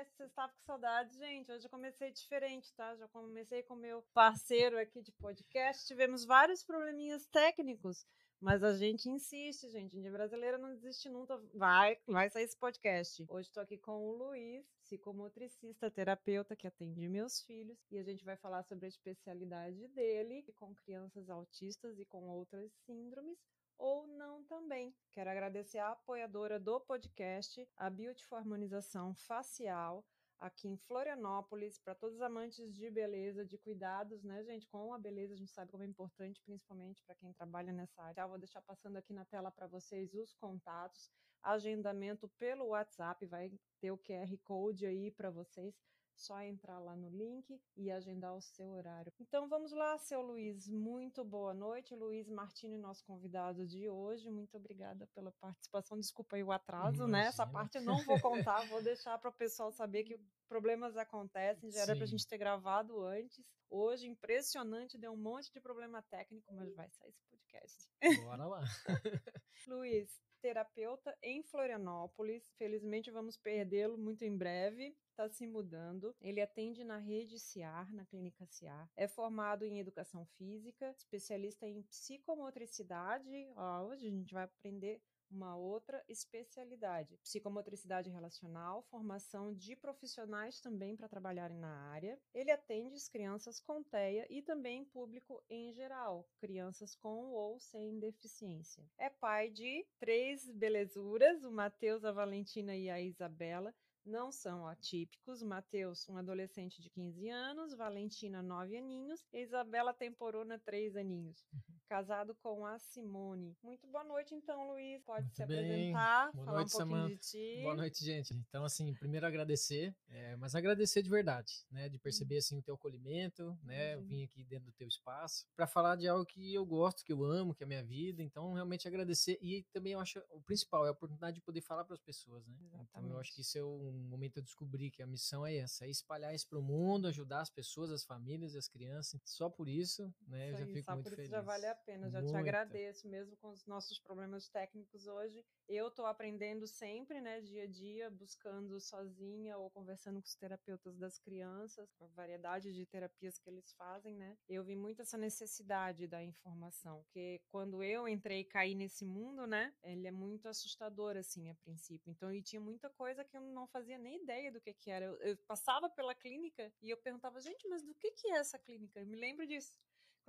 Vocês estavam com saudade, gente? Hoje eu comecei diferente, tá? Já comecei com meu parceiro aqui de podcast. Tivemos vários probleminhas técnicos, mas a gente insiste, gente. Índia brasileira não desiste nunca. Vai, vai sair esse podcast. Hoje estou aqui com o Luiz, psicomotricista, terapeuta que atende meus filhos, e a gente vai falar sobre a especialidade dele com crianças autistas e com outras síndromes ou não também. Quero agradecer a apoiadora do podcast, a Beautiful Harmonização Facial, aqui em Florianópolis, para todos os amantes de beleza, de cuidados, né, gente? Com a beleza, a gente sabe como é importante, principalmente para quem trabalha nessa área. Vou deixar passando aqui na tela para vocês os contatos, agendamento pelo WhatsApp, vai ter o QR Code aí para vocês só entrar lá no link e agendar o seu horário. Então vamos lá, seu Luiz. Muito boa noite, Luiz Martini, nosso convidado de hoje. Muito obrigada pela participação. Desculpa aí o atraso, Imagina. né? Essa parte eu não vou contar, vou deixar para o pessoal saber que problemas acontecem, já era para a gente ter gravado antes. Hoje, impressionante, deu um monte de problema técnico, mas vai sair esse podcast. Bora lá. Luiz, terapeuta em Florianópolis. Felizmente vamos perdê-lo muito em breve está se mudando. Ele atende na rede CIAR, na clínica CIAR. É formado em educação física, especialista em psicomotricidade. Ó, hoje a gente vai aprender uma outra especialidade, psicomotricidade relacional, formação de profissionais também para trabalharem na área. Ele atende as crianças com TEA e também público em geral, crianças com ou sem deficiência. É pai de três belezuras, o Matheus, a Valentina e a Isabela não são atípicos. Matheus, um adolescente de 15 anos, Valentina, 9 aninhos, e Isabela Temporona, 3 aninhos. Uhum. Casado com a Simone. Muito boa noite, então, Luiz. Pode Muito se bem. apresentar, boa falar noite, um pouquinho Samantha. de ti. Boa noite, gente. Então, assim, primeiro agradecer, é, mas agradecer de verdade, né? De perceber, assim, o teu acolhimento, né? Uhum. vim aqui dentro do teu espaço para falar de algo que eu gosto, que eu amo, que é a minha vida. Então, realmente agradecer. E também eu acho o principal é a oportunidade de poder falar para as pessoas, né? Então, eu Exatamente. acho que isso é um momento de descobrir que a missão é essa, é espalhar isso para o mundo, ajudar as pessoas, as famílias as crianças. Só por isso, né? Isso eu já aí, fico muito feliz. já vale a pena. Já te agradeço, mesmo com os nossos problemas técnicos hoje. Eu estou aprendendo sempre, né, dia a dia, buscando sozinha ou conversando com os terapeutas das crianças, com a variedade de terapias que eles fazem, né? Eu vi muito essa necessidade da informação, porque quando eu entrei e caí nesse mundo, né, ele é muito assustador, assim, a princípio. Então, e tinha muita coisa que eu não fazia nem ideia do que que era. Eu, eu passava pela clínica e eu perguntava, gente, mas do que que é essa clínica? Eu me lembro disso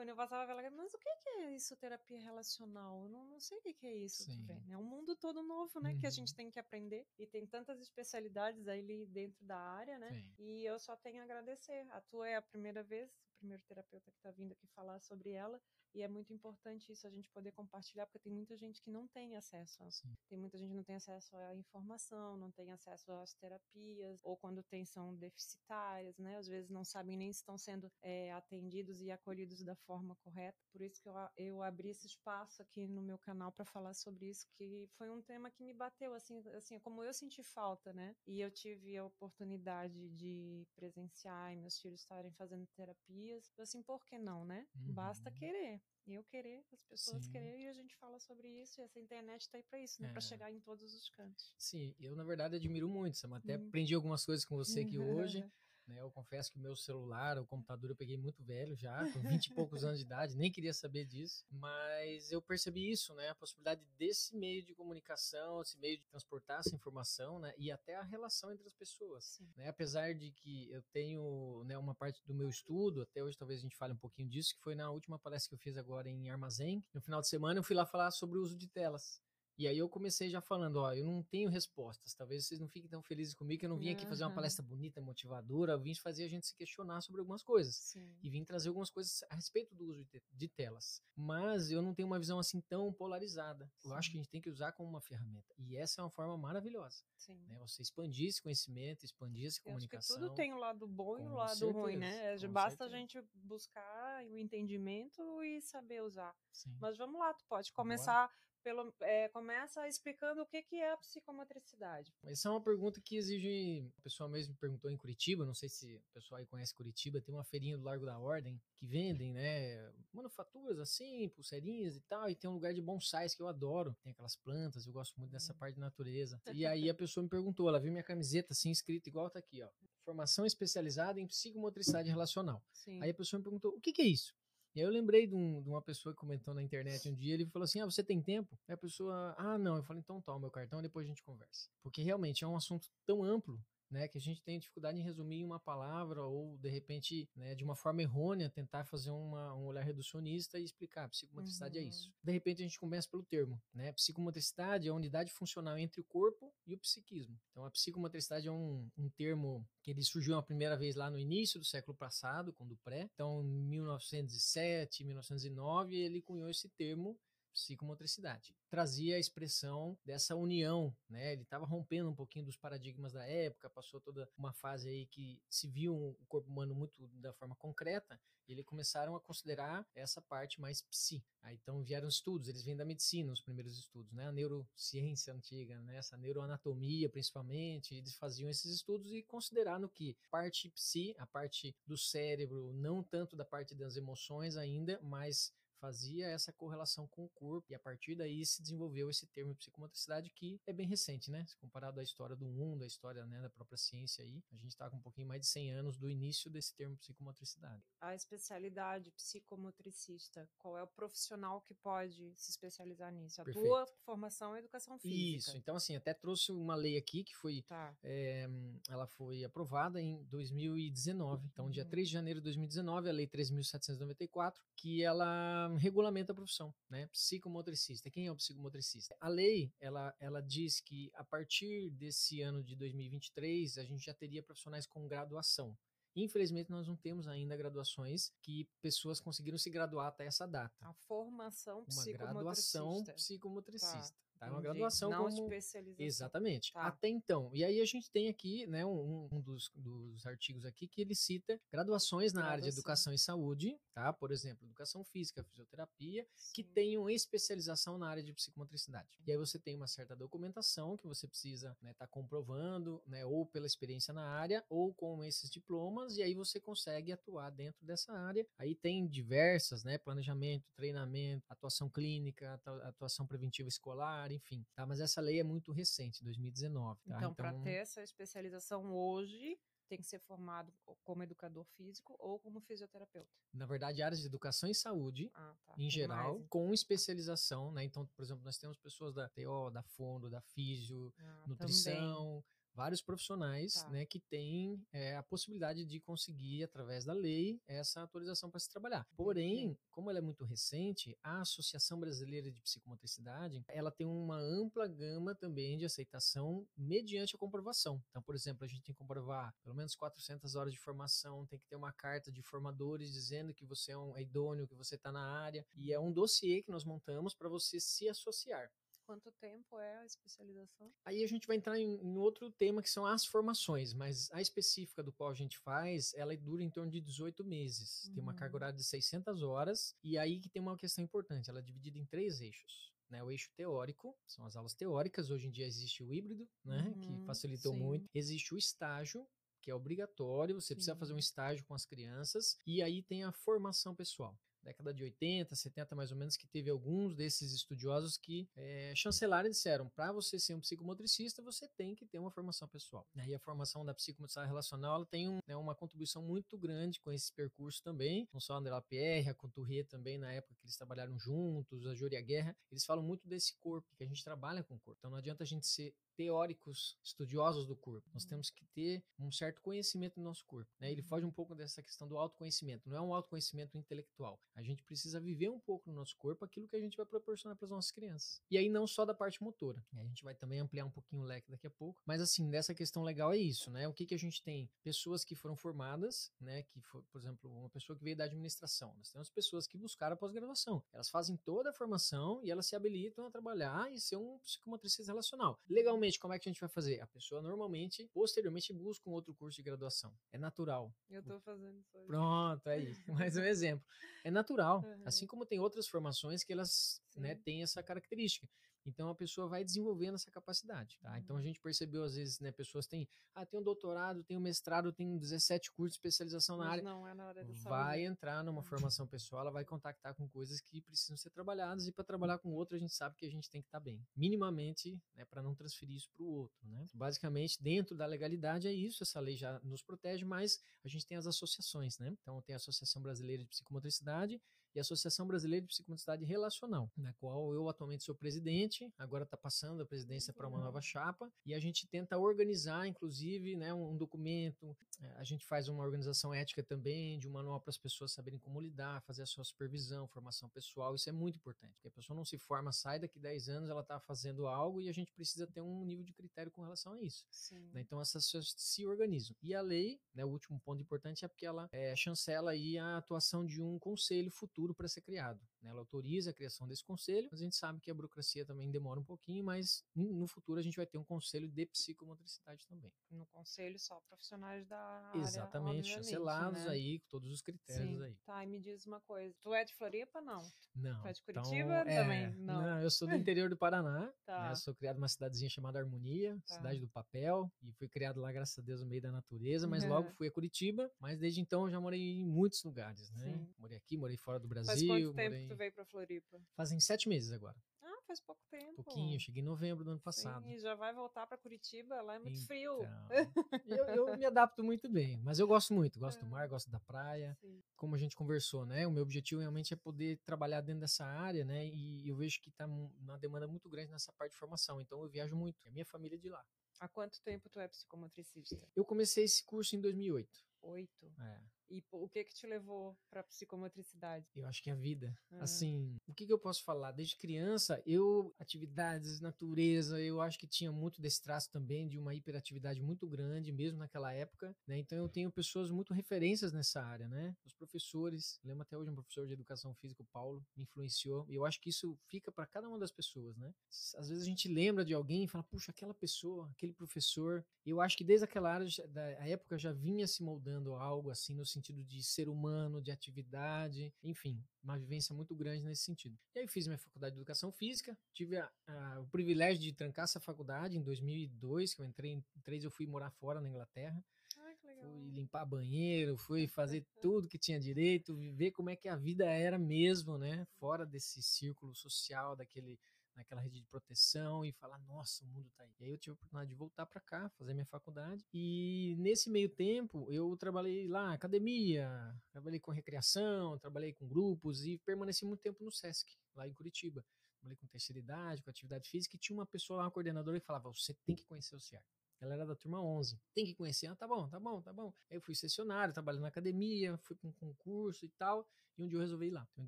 quando eu passava pela mas o que é isso, terapia relacional? Eu não, não sei o que é isso, né? É um mundo todo novo, né, que a Uhum. gente tem que aprender. E tem tantas especialidades aí dentro da área, né? Sim. E eu só tenho a agradecer. A tua é a primeira vez, o primeiro terapeuta que está vindo aqui falar sobre ela. E é muito importante isso, a gente poder compartilhar, porque tem muita gente que não tem acesso. a- Sim. Tem muita gente que não tem acesso à informação, não tem acesso às terapias, ou quando tem são deficitárias, né? Às vezes não sabem nem se estão sendo é, atendidos e acolhidos da forma correta. Por isso que eu, eu abri esse espaço aqui no meu canal para falar sobre isso, que foi um tema que me bateu, assim, assim, como eu senti falta, né? E eu tive a oportunidade de presenciar e meus filhos estarem fazendo terapias. Eu, assim, por que não, né? Basta Uhum. Querer. Eu querer, as pessoas Sim. querer, e a gente fala sobre isso, e essa internet tá aí para isso, né? É. Para chegar em todos os cantos. Sim, eu na verdade admiro muito, Sam. Até Uhum. aprendi algumas coisas com você aqui hoje. Né? Eu confesso que o meu celular, o computador, eu peguei muito velho já, com 20 e poucos anos de idade, nem queria saber disso. Mas eu percebi isso, né? A possibilidade desse meio de comunicação, esse meio de transportar essa informação, né? E até a relação entre as pessoas. Sim. Né? Apesar de que eu tenho né, uma parte do meu estudo, até hoje talvez a gente fale um pouquinho disso, que foi na última palestra que eu fiz agora em Armazém. No final de semana eu fui lá falar sobre o uso de telas. E aí eu comecei já falando, ó, eu não tenho respostas, talvez vocês não fiquem tão felizes comigo, que eu não vim aqui fazer uma Aham. palestra bonita, motivadora, eu vim fazer a gente se questionar sobre algumas coisas. Sim. E vim trazer algumas coisas a respeito do uso de, de telas. Mas eu não tenho uma visão assim tão polarizada. Eu Sim. acho que a gente tem que usar como uma ferramenta. E essa é uma forma maravilhosa. Sim. Né? Você expandir esse conhecimento, expandir essa Eu comunicação. tudo tem o lado bom e o Com lado ruim, né? certeza, É, com Basta a certeza. gente buscar o entendimento e saber usar. Sim. Mas vamos lá, tu pode começar pelo, é, começa explicando o que, que é a psicomotricidade. Essa é uma pergunta que exige. O pessoal mesmo perguntou em Curitiba, não sei se o pessoal aí conhece Curitiba, tem uma feirinha do Largo da Ordem que vendem, né? Manufaturas assim, pulseirinhas e tal, e tem um lugar de bonsais que eu adoro. Tem aquelas plantas, eu gosto muito dessa hum. parte de natureza. E aí a pessoa me perguntou, ela viu minha camiseta assim, escrita igual tá aqui, ó. Formação especializada em psicomotricidade relacional. Sim. Aí a pessoa me perguntou, o que, que é isso? E aí eu lembrei de, um, de, uma pessoa que comentou na internet um dia, ele falou assim, ah, você tem tempo? Aí a pessoa, ah, não. Eu falei, então toma meu cartão e depois a gente conversa. Porque realmente é um assunto tão amplo né, que a gente tem dificuldade em resumir em uma palavra ou, de repente, né, de uma forma errônea, tentar fazer uma, um olhar reducionista e explicar. Psicomotricidade uhum. é isso. Uhum. De repente, a gente começa pelo termo. Né? Psicomotricidade é a unidade funcional entre o corpo e o psiquismo. Então, a psicomotricidade é um, um termo que ele surgiu a primeira vez lá no início do século passado, com o Dupré. Então, em 1907, 1909, ele cunhou esse termo psicomotricidade. Trazia a expressão dessa união, né? Ele estava rompendo um pouquinho dos paradigmas da época, passou toda uma fase aí que se viu o corpo humano muito da forma concreta, e eles começaram a considerar essa parte mais psi. Aí então vieram estudos, eles vêm da medicina, os primeiros estudos, né? A neurociência antiga, né? Essa neuroanatomia principalmente, eles faziam esses estudos e consideraram que parte psi, a parte do cérebro, não tanto da parte das emoções ainda, mas fazia essa correlação com o corpo e a partir daí se desenvolveu esse termo psicomotricidade que é bem recente, né? Se comparado à história do mundo, à história né, da própria ciência aí, a gente está com um pouquinho mais de 100 anos do início desse termo psicomotricidade. A especialidade psicomotricista, qual é o profissional que pode se especializar nisso? A Perfeito. tua formação é educação física. Isso, então assim, até trouxe uma lei aqui que foi, tá. é, ela foi aprovada em 2019, então uhum. dia 3 de janeiro de 2019, a lei 3.794, que ela regulamenta a profissão, né? Psicomotricista. Quem é o psicomotricista? A lei, ela, ela diz que a partir desse ano de 2023, a gente já teria profissionais com graduação. Infelizmente, nós não temos ainda graduações que pessoas conseguiram se graduar até essa data. A formação Uma graduação psicomotricista. Tá. Tá? É uma graduação não como... especialização. Exatamente. Tá. Até então. E aí a gente tem aqui, né, um, um dos, dos, artigos aqui que ele cita graduações na Graduação. área de educação e saúde, tá? Por exemplo, educação física, fisioterapia, Sim. que tenham especialização na área de psicomotricidade. E aí você tem uma certa documentação que você precisa estar né, tá comprovando, né, ou pela experiência na área, ou com esses diplomas, e aí você consegue atuar dentro dessa área. Aí tem diversas, né, planejamento, treinamento, atuação clínica, atuação preventiva escolar, enfim, tá? Mas essa lei é muito recente, 2019, tá? Então, então para ter essa especialização hoje, tem que ser formado como educador físico ou como fisioterapeuta? Na verdade, áreas de educação e saúde, ah, tá. em geral, mais, com especialização, né? Então, por exemplo, nós temos pessoas da TO, da Fondo, da Físio, ah, nutrição, também vários profissionais tá. né, que têm é, a possibilidade de conseguir, através da lei, essa autorização para se trabalhar. Porém, como ela é muito recente, a Associação Brasileira de Psicomotricidade ela tem uma ampla gama também de aceitação mediante a comprovação. Então, por exemplo, a gente tem que comprovar pelo menos 400 horas de formação, tem que ter uma carta de formadores dizendo que você é, um, é idôneo, que você está na área, e é um dossiê que nós montamos para você se associar. Quanto tempo é a especialização? Aí a gente vai entrar em, em, outro tema que são as formações, mas a específica do qual a gente faz, ela dura em torno de 18 meses. Uhum. Tem uma carga uhum. horária de 600 horas e aí que tem uma questão importante, ela é dividida em três eixos. Né, o eixo teórico, são as aulas teóricas, hoje em dia existe o híbrido, né, uhum, que facilitou sim. muito. Existe o estágio, que é obrigatório, você sim. precisa fazer um estágio com as crianças, e aí tem a formação pessoal década de 80, 70 mais ou menos, que teve alguns desses estudiosos que é, chancelaram e disseram, para você ser um psicomotricista, você tem que ter uma formação pessoal. E a formação da psicomotricidade relacional ela tem um, né, uma contribuição muito grande com esse percurso também, não só a André Lapierre, a Couturier também, na época que eles trabalharam juntos, a Júlia Guerra, eles falam muito desse corpo, que a gente trabalha com o corpo. Então não adianta a gente ser teóricos, estudiosos do corpo. Nós temos que ter um certo conhecimento do nosso corpo. Né? Ele foge um pouco dessa questão do autoconhecimento. Não é um autoconhecimento intelectual. A gente precisa viver um pouco no nosso corpo aquilo que a gente vai proporcionar para as nossas crianças. E aí não só da parte motora. A gente vai também ampliar um pouquinho o leque daqui a pouco. Mas assim, nessa questão legal é isso, né? O que, que a gente tem? Pessoas que foram formadas, né? Que, for, por exemplo, uma pessoa que veio da administração. Nós temos pessoas que buscaram a pós-graduação. Elas fazem toda a formação e elas se habilitam a trabalhar e ser um psicomotricista relacional. Legalmente, como é que a gente vai fazer? A pessoa normalmente, posteriormente, busca um outro curso de graduação. É natural. Eu tô fazendo isso. Hoje. Pronto, aí. Mais um exemplo. É natural natural. Uhum. Assim como tem outras formações que elas né, têm essa característica. Então a pessoa vai desenvolvendo essa capacidade, tá? Então a uhum. gente percebeu às vezes, né, pessoas têm, ah, tem um doutorado, tem um mestrado, tem 17 cursos de especialização na Mas área. Não é na área da vai saúde. entrar numa formação pessoal, ela vai contactar com coisas que precisam ser trabalhadas e para trabalhar com outro a gente sabe que a gente tem que estar tá bem, minimamente, né, para não transferir isso para o outro, né? Basicamente, dentro da legalidade é isso, essa lei já nos protege, mas a gente tem as associações, né? Então tem a Associação Brasileira de Psicomotricidade e a Associação Brasileira de Psicomotricidade Relacional, na qual eu atualmente sou presidente, agora está passando a presidência para uma nova chapa, e a gente tenta organizar, inclusive, né, um documento, é, a gente faz uma organização ética também, de um manual para as pessoas saberem como lidar, fazer a sua supervisão, formação pessoal, isso é muito importante, porque a pessoa não se forma, sai daqui 10 anos, ela está fazendo algo e a gente precisa ter um nível de critério com relação a isso. Né? Então essas pessoas se organizam. E a lei, né, o último ponto importante é porque ela é, chancela aí a atuação de um conselho futuro futuro para ser criado. Né? Ela autoriza a criação desse conselho, mas a gente sabe que a burocracia também demora um pouquinho, mas no futuro a gente vai ter um conselho de psicomotricidade também. No conselho só profissionais da área, Exatamente, chancelados né? aí, com todos os critérios Sim. aí. Tá, e me diz uma coisa, tu é de Floripa, não? Não. Tu é de então, Curitiba então, também? É, não. não. eu sou do interior do Paraná, né? tá. né? eu sou criado numa cidadezinha chamada Harmonia, tá. cidade do papel, e fui criado lá, graças a Deus, no meio da natureza, mas uhum. logo fui a Curitiba, mas desde então eu já morei em muitos lugares, né? Sim. Morei aqui, morei fora do Brasil. Morei... tu veio pra Floripa? Fazem sete meses agora. Ah, faz pouco tempo. Pouquinho, cheguei em novembro do ano passado. Sim, já vai voltar para Curitiba, lá é muito então, frio. eu, eu, me adapto muito bem, mas eu gosto muito, gosto é. do mar, gosto da praia. Sim. Como a gente conversou, né? O meu objetivo realmente é poder trabalhar dentro dessa área, né? E eu vejo que está uma demanda muito grande nessa parte de formação, então eu viajo muito. A minha família é de lá. Há quanto tempo tu é psicomotricista? Eu comecei esse curso em 2008. Oito? É. E o que que te levou para psicomotricidade? Eu acho que é a vida. Ah. Assim, o que que eu posso falar? Desde criança, eu atividades, natureza, eu acho que tinha muito desse traço também de uma hiperatividade muito grande, mesmo naquela época, né? Então eu tenho pessoas muito referências nessa área, né? Os professores, lembro até hoje um professor de educação física, o Paulo, me influenciou. E eu acho que isso fica para cada uma das pessoas, né? Às vezes a gente lembra de alguém e fala, puxa, aquela pessoa, aquele professor. Eu acho que desde aquela área, da época já vinha se moldando algo assim no sentido de ser humano, de atividade, enfim, uma vivência muito grande nesse sentido. E aí fiz minha faculdade de educação física, tive a, a, o privilégio de trancar essa faculdade em 2002, que eu entrei em 3 eu fui morar fora na Inglaterra. Ai, fui limpar banheiro, fui fazer tudo que tinha direito, viver como é que a vida era mesmo, né? Fora desse círculo social, daquele naquela rede de proteção e falar, nossa, o mundo tá aí. E aí eu tive a oportunidade de voltar para cá, fazer minha faculdade. E nesse meio tempo, eu trabalhei lá, academia, trabalhei com recreação, trabalhei com grupos e permaneci muito tempo no SESC, lá em Curitiba. Trabalhei com terceira idade, com atividade física, e tinha uma pessoa lá, uma coordenadora, que falava, você tem que conhecer o CIAR. Ela era da turma 11. Tem que conhecer. Ah, tá bom, tá bom, tá bom. Aí eu fui sessionário, trabalhei na academia, fui com um concurso e tal. E um dia eu resolvi ir lá. Então, em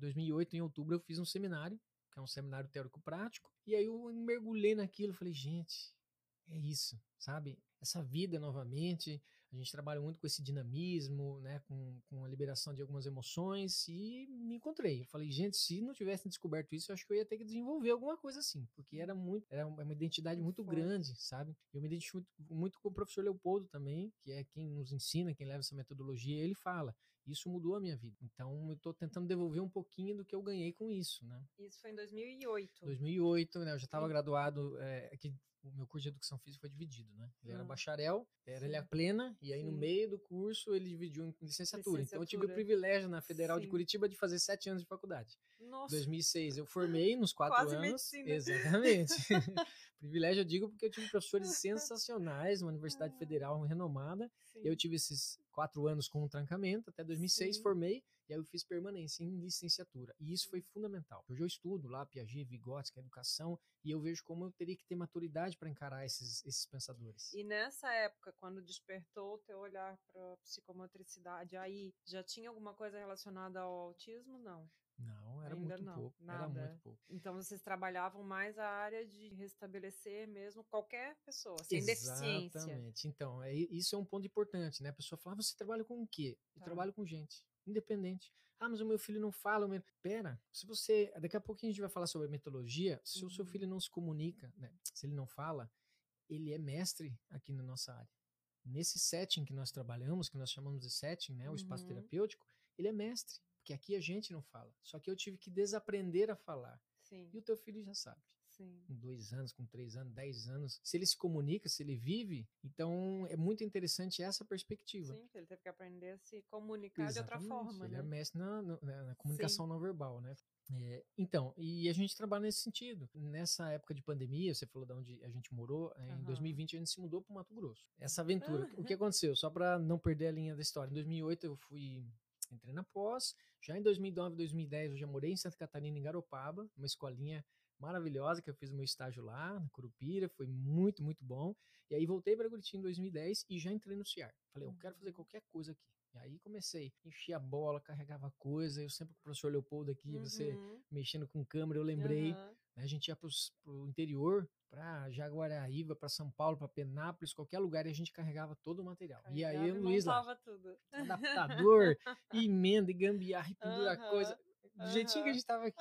2008, em outubro, eu fiz um seminário que é um seminário teórico-prático. E aí eu mergulhei naquilo, falei, gente, é isso, sabe? Essa vida novamente, a gente trabalha muito com esse dinamismo, né, com, com a liberação de algumas emoções e me encontrei. Eu falei, gente, se não tivesse descoberto isso, eu acho que eu ia ter que desenvolver alguma coisa assim, porque era muito, era uma identidade muito grande, sabe? Eu me identifico muito, muito com o professor Leopoldo também, que é quem nos ensina, quem leva essa metodologia, ele fala, isso mudou a minha vida. Então, eu estou tentando devolver um pouquinho do que eu ganhei com isso, né? Isso foi em 2008. 2008, né? Eu já estava graduado, é, aqui o meu curso de educação física foi dividido, né? Ele era hum. bacharel, era ele a plena, e aí Sim. no meio do curso ele dividiu em licenciatura. licenciatura. Então eu tive o privilégio na Federal Sim. de Curitiba de fazer sete anos de faculdade. Nossa. 2006 eu formei nos quatro Quase anos. Medicina. Exatamente. privilégio eu digo porque eu tive professores sensacionais, uma universidade federal renomada. Eu tive esses quatro anos com um trancamento, até 2006 Sim. formei, e aí eu fiz permanência em licenciatura. E isso foi fundamental. Hoje eu estudo lá Piaget, Vygotsky, educação, e eu vejo como eu teria que ter maturidade para encarar esses, esses pensadores. E nessa época, quando despertou o teu olhar para psicomotricidade, aí já tinha alguma coisa relacionada ao autismo? Não. Era Ainda muito não, pouco. Nada. Era muito pouco. Então vocês trabalhavam mais a área de restabelecer mesmo qualquer pessoa, sem Exatamente. deficiência. Exatamente. Então, é, isso é um ponto importante, né? A pessoa fala, ah, você trabalha com o quê? Eu tá. trabalho com gente, independente. Ah, mas o meu filho não fala. Meu... Pera, se você. Daqui a pouquinho a gente vai falar sobre a metodologia. Se uhum. o seu uhum. filho não se comunica, né? se ele não fala, ele é mestre aqui na nossa área. Nesse setting que nós trabalhamos, que nós chamamos de setting, né? O espaço uhum. terapêutico, ele é mestre Porque aqui a gente não fala. Só que eu tive que desaprender a falar. Sim. E o teu filho já sabe. Sim. Com dois anos, com três anos, dez anos. Se ele se comunica, se ele vive, então é muito interessante essa perspectiva. Sim, ele teve que aprender a se comunicar de outra Exatamente, forma, Ele né? é mestre na, na- na comunicação não verbal, né? É, então, e a gente trabalha nesse sentido. Nessa época de pandemia, você falou de onde a gente morou, é, em Aham. 2020 a gente se mudou para o Mato Grosso. Essa aventura, o que aconteceu? Só para não perder a linha da história. Em 2008 eu fui, entrei na pós, já em 2009, 2010 eu já morei em Santa Catarina, em Garopaba, uma escolinha maravilhosa que eu fiz o meu estágio lá, na Curupira, foi muito, muito bom. E aí voltei para Curitiba em 2010 e já entrei no CIAR. Falei, eu quero fazer qualquer coisa aqui. E aí comecei, enchia a bola, carregava coisa, eu sempre com o professor Leopoldo aqui, você Uhum, mexendo com câmera, eu lembrei, aham. né, a gente ia para o interior, para Jaguaraíva, para São Paulo, para Penápolis, qualquer lugar, e a gente carregava todo o material. e aí Carregava o Luiz lá, tudo. adaptador, e emenda, e gambiarra, e pendura Aham, coisa, do jeitinho que a gente tava aqui.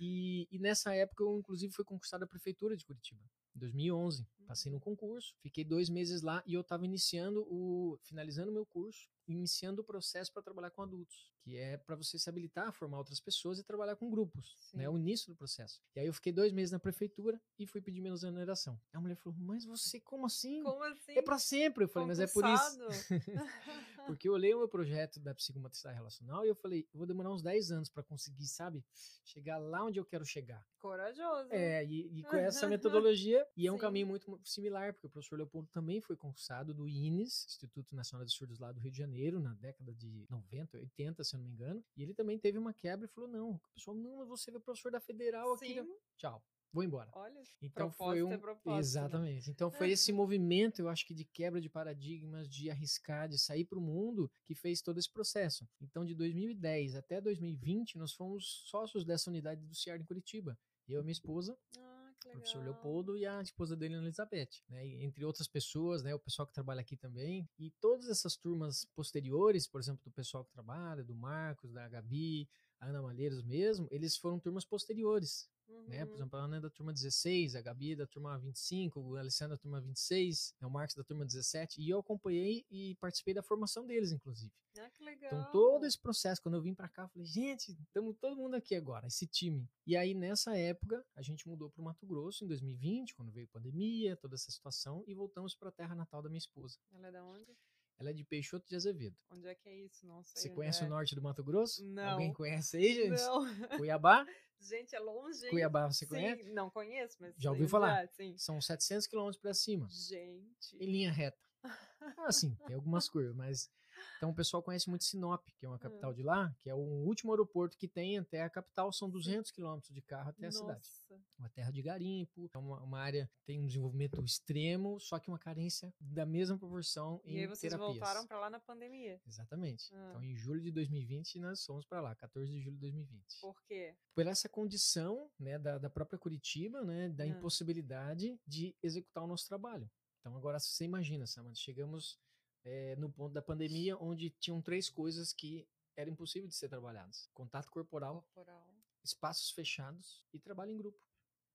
E, e nessa época eu, inclusive, fui concursado da Prefeitura de Curitiba, em 2011. Passei no concurso, fiquei dois meses lá e eu estava iniciando o. finalizando o meu curso, iniciando o processo para trabalhar com adultos, que é para você se habilitar a formar outras pessoas e trabalhar com grupos, né? O início do processo. E aí eu fiquei dois meses na prefeitura e fui pedir minha exoneração. A mulher falou: Mas você, como assim? Como assim? É para sempre. Eu falei, mas é por isso. Porque eu olhei o meu projeto da psicomotricidade relacional e eu falei, eu vou demorar uns 10 anos para conseguir, sabe, chegar lá onde eu quero chegar. Corajoso. É, e, e com essa metodologia, e é um Sim. caminho muito mu- similar, porque o professor Leopoldo também foi concursado do INES, Instituto Nacional de Surdos lá do Rio de Janeiro, na década de 90, 80, se eu não me engano, e ele também teve uma quebra e falou, não, o pessoal, não, mas você é professor da Federal aqui, Sim. né? tchau, vou embora. Olha, Então foi propósito um é propósito, né? exatamente. Então foi esse movimento, eu acho que de quebra de paradigmas, de arriscar, de sair para o mundo, que fez todo esse processo. Então de 2010 até 2020 nós fomos sócios dessa unidade do CIAR em Curitiba. Eu e minha esposa, Ah, o professor Leopoldo e a esposa dele, Ana Elizabeth, né? E entre outras pessoas, né? O pessoal que trabalha aqui também. E todas essas turmas posteriores, por exemplo, do pessoal que trabalha, do Marcos, da Gabi, a Ana Malheiros mesmo, eles foram turmas posteriores né? Por Uhum. exemplo, a Ana é da turma 16, a Gabi é da turma 25, o Alessandro é da turma 26, né, o Marcos da turma 17, e eu acompanhei e participei da formação deles, inclusive. Ah, que legal. Então, todo esse processo, quando eu vim pra cá, eu falei, gente, estamos todo mundo aqui agora, esse time. E aí, nessa época, a gente mudou pro Mato Grosso, em 2020, quando veio a pandemia, toda essa situação, e voltamos pra terra natal da minha esposa. Ela é da onde? Ela é de Peixoto de Azevedo. Onde é que é isso? Não sei. Você conhece é. o norte do Mato Grosso? Não. Alguém conhece aí, gente? Não. Cuiabá? Gente, é longe. Cuiabá, você Sim, conhece? Não conheço, mas. Já ouviu falar? sim. São 700 quilômetros pra cima. Gente. em linha reta. Ah, sim, tem algumas curvas, mas. Então o pessoal conhece muito Sinop, que é uma capital de lá, que é o último aeroporto que tem até a capital, são 200 quilômetros de carro até a cidade. Nossa. Uma terra de garimpo, é uma, uma área que tem um desenvolvimento extremo, só que uma carência da mesma proporção E em aí vocês terapias. voltaram pra lá na pandemia. Exatamente. Ah. Então, em julho de 2020, nós fomos para lá, 14 de julho de 2020 Por quê? por essa condição né, da, da própria Curitiba, né, da Ah. impossibilidade de executar o nosso trabalho. Então agora você imagina, Samantha, chegamos eh, no ponto da pandemia onde tinham três coisas que eram impossíveis de ser trabalhadas: contato corporal, Corporal. espaços fechados e trabalho em grupo.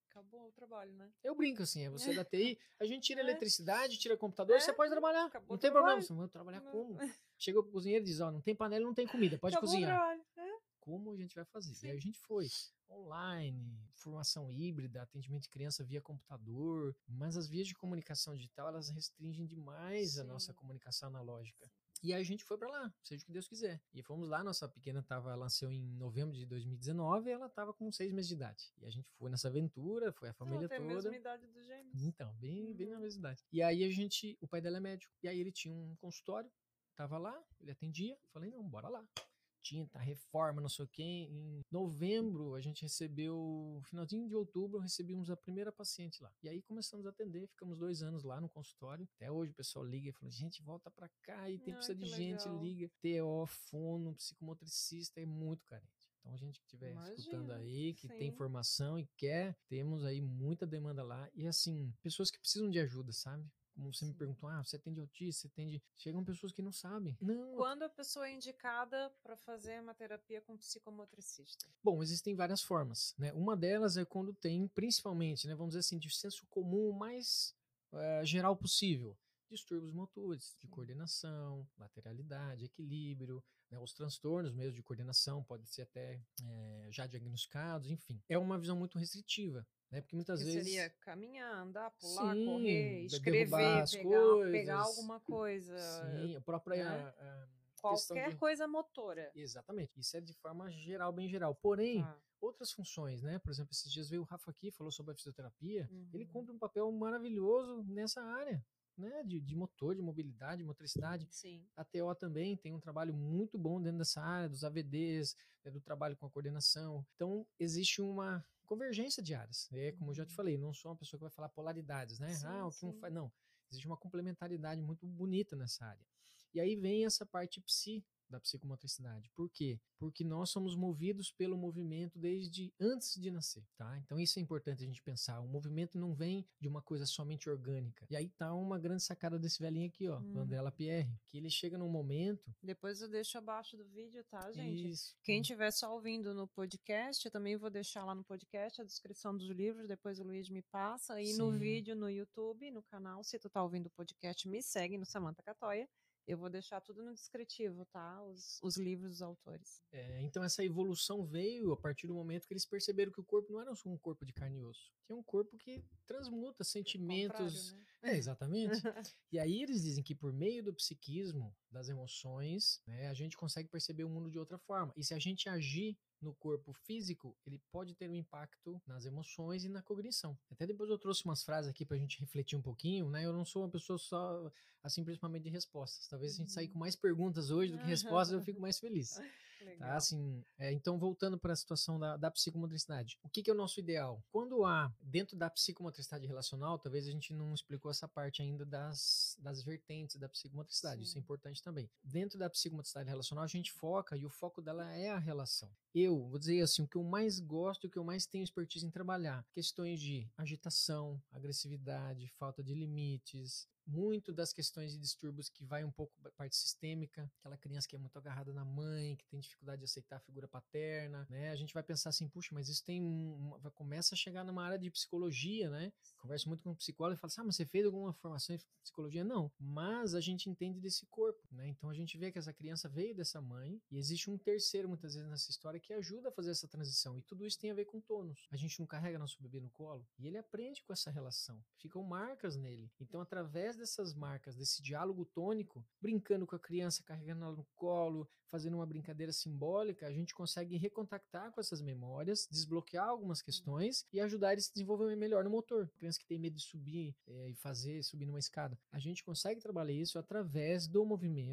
Acabou o trabalho, né? Eu brinco assim, é você da TI, a gente tira É. eletricidade, tira computador, É, você pode trabalhar. acabou Não tem problema, trabalho. você vai trabalhar Não. como? Chega o cozinheiro e diz, ó, não tem panela, não tem comida, pode Acabou cozinhar. É. como a gente vai fazer. E Sim. aí a gente foi online, formação híbrida, atendimento de criança via computador, mas as vias de comunicação digital elas restringem demais a nossa Sim. comunicação analógica. E aí a gente foi para lá, seja o que Deus quiser. E fomos lá, nossa pequena tava, ela nasceu em novembro de 2019 e ela estava com seis meses de idade. E a gente foi nessa aventura, foi a família Ela tem a mesma toda. idade dos gêmeos. Então, bem, bem na Uhum. mesma idade. E aí a gente, o pai dela é médico, e aí ele tinha um consultório, tava lá, ele atendia, falei, não, bora lá. Tinta, reforma, não sei o quê. Em novembro, a gente recebeu, finalzinho de outubro, recebemos a primeira paciente lá. E aí começamos a atender, ficamos dois anos lá no consultório. Até hoje o pessoal liga e fala, gente, volta pra cá, e tem Ah, precisa de que gente, legal. liga. TO, fono, psicomotricista, é muito carente. Então, a gente que estiver escutando aí, que tem sim. formação e quer, temos aí muita demanda lá. E assim, pessoas que precisam de ajuda, sabe? Como você me perguntou, ah, você atende autista, você atende. Chegam pessoas que não sabem. Não. Quando a pessoa é indicada para fazer uma terapia com psicomotricista? Bom, existem várias formas, né? Uma delas é quando tem, principalmente, né? Vamos dizer assim, de senso comum mais eh, geral possível. distúrbios motores, de coordenação, lateralidade, equilíbrio, né, os transtornos mesmo de coordenação podem ser até é, já diagnosticados, enfim. É uma visão muito restritiva. Né? Porque muitas que vezes. Seria caminhar, andar, pular, Sim, correr, escrever, pegar, coisas. pegar alguma coisa. Sim, a própria. né? ah, questão Qualquer de- coisa motora. Exatamente. Isso é de forma geral, bem geral. Porém, Tá. outras funções, né? Por exemplo, esses dias veio o Rafa aqui, falou sobre a fisioterapia. Ele Uhum. cumpre um papel maravilhoso nessa área, né? De, de motor, de mobilidade, motricidade. Sim. A TO também tem um trabalho muito bom dentro dessa área, dos AVDs, né, do trabalho com a coordenação. Então, existe uma convergência de áreas. É, como eu já te Uhum. falei, não sou uma pessoa que vai falar polaridades, né? Sim, ah, o que um sim. faz. Não. Existe uma complementaridade muito bonita nessa área. E aí vem essa parte psi da psicomotricidade. Por quê? Porque nós somos movidos pelo movimento desde antes de nascer, tá? Então isso é importante a gente pensar. O movimento não vem de uma coisa somente orgânica. E aí tá uma grande sacada desse velhinho aqui, ó, Hum. Mandela Pierre, que ele chega num momento Depois eu deixo abaixo do vídeo, tá, gente? Isso. Quem estiver só ouvindo no podcast, eu também vou deixar lá no podcast a descrição dos livros, depois o Luiz me passa. E no Sim. vídeo no YouTube, no canal, se tu tá ouvindo o podcast, me segue no Samantha Catoia. Eu vou deixar tudo no descritivo, tá? Os, os livros dos autores. É, então essa evolução veio a partir do momento que eles perceberam que o corpo não era só um corpo de carne e osso, que é um corpo que transmuta sentimentos. Né? É, exatamente. e aí eles dizem que por meio do psiquismo, das emoções, né, a gente consegue perceber o mundo de outra forma. E se a gente agir no corpo físico, ele pode ter um impacto nas emoções e na cognição. Até depois eu trouxe umas frases aqui pra gente refletir um pouquinho, né? Eu não sou uma pessoa só, assim, principalmente de respostas. Talvez a gente sair com mais perguntas hoje do que respostas, eu fico mais feliz. Tá, assim, é, então voltando para a situação da, da psicomotricidade. O que, que é o nosso ideal? Quando há, dentro da psicomotricidade relacional, talvez a gente não explicou essa parte ainda das, das vertentes da psicomotricidade, isso é Sim. importante também. Dentro da psicomotricidade relacional, a gente foca, e o foco dela é a relação. Eu, vou dizer assim, o que eu mais gosto, o que eu mais tenho expertise em trabalhar, questões de agitação, agressividade, falta de limites, muito das questões de distúrbios que vai um pouco para parte sistêmica, aquela criança que é muito agarrada na mãe, que tem dificuldade de aceitar a figura paterna, né? A gente vai pensar assim, puxa, mas isso tem começa a chegar numa área de psicologia, né? Converso muito com um psicólogo e falo assim, ah, mas você fez alguma formação em psicologia? Não, mas a gente entende desse corpo, né? Então a gente vê que essa criança veio dessa mãe e existe um terceiro muitas vezes nessa história que ajuda a fazer essa transição e tudo isso tem a ver com tônus. A gente não carrega nosso bebê no colo e ele aprende com essa relação, ficam marcas nele. Então através dessas marcas, desse diálogo tônico, brincando com a criança, carregando ela no colo, fazendo uma brincadeira simbólica, a gente consegue recontactar com essas memórias, desbloquear algumas questões e ajudar eles a se desenvolver melhor no motor. Criança que tem medo de subir eh, e fazer, subir numa escada. A gente consegue trabalhar isso através do movimento,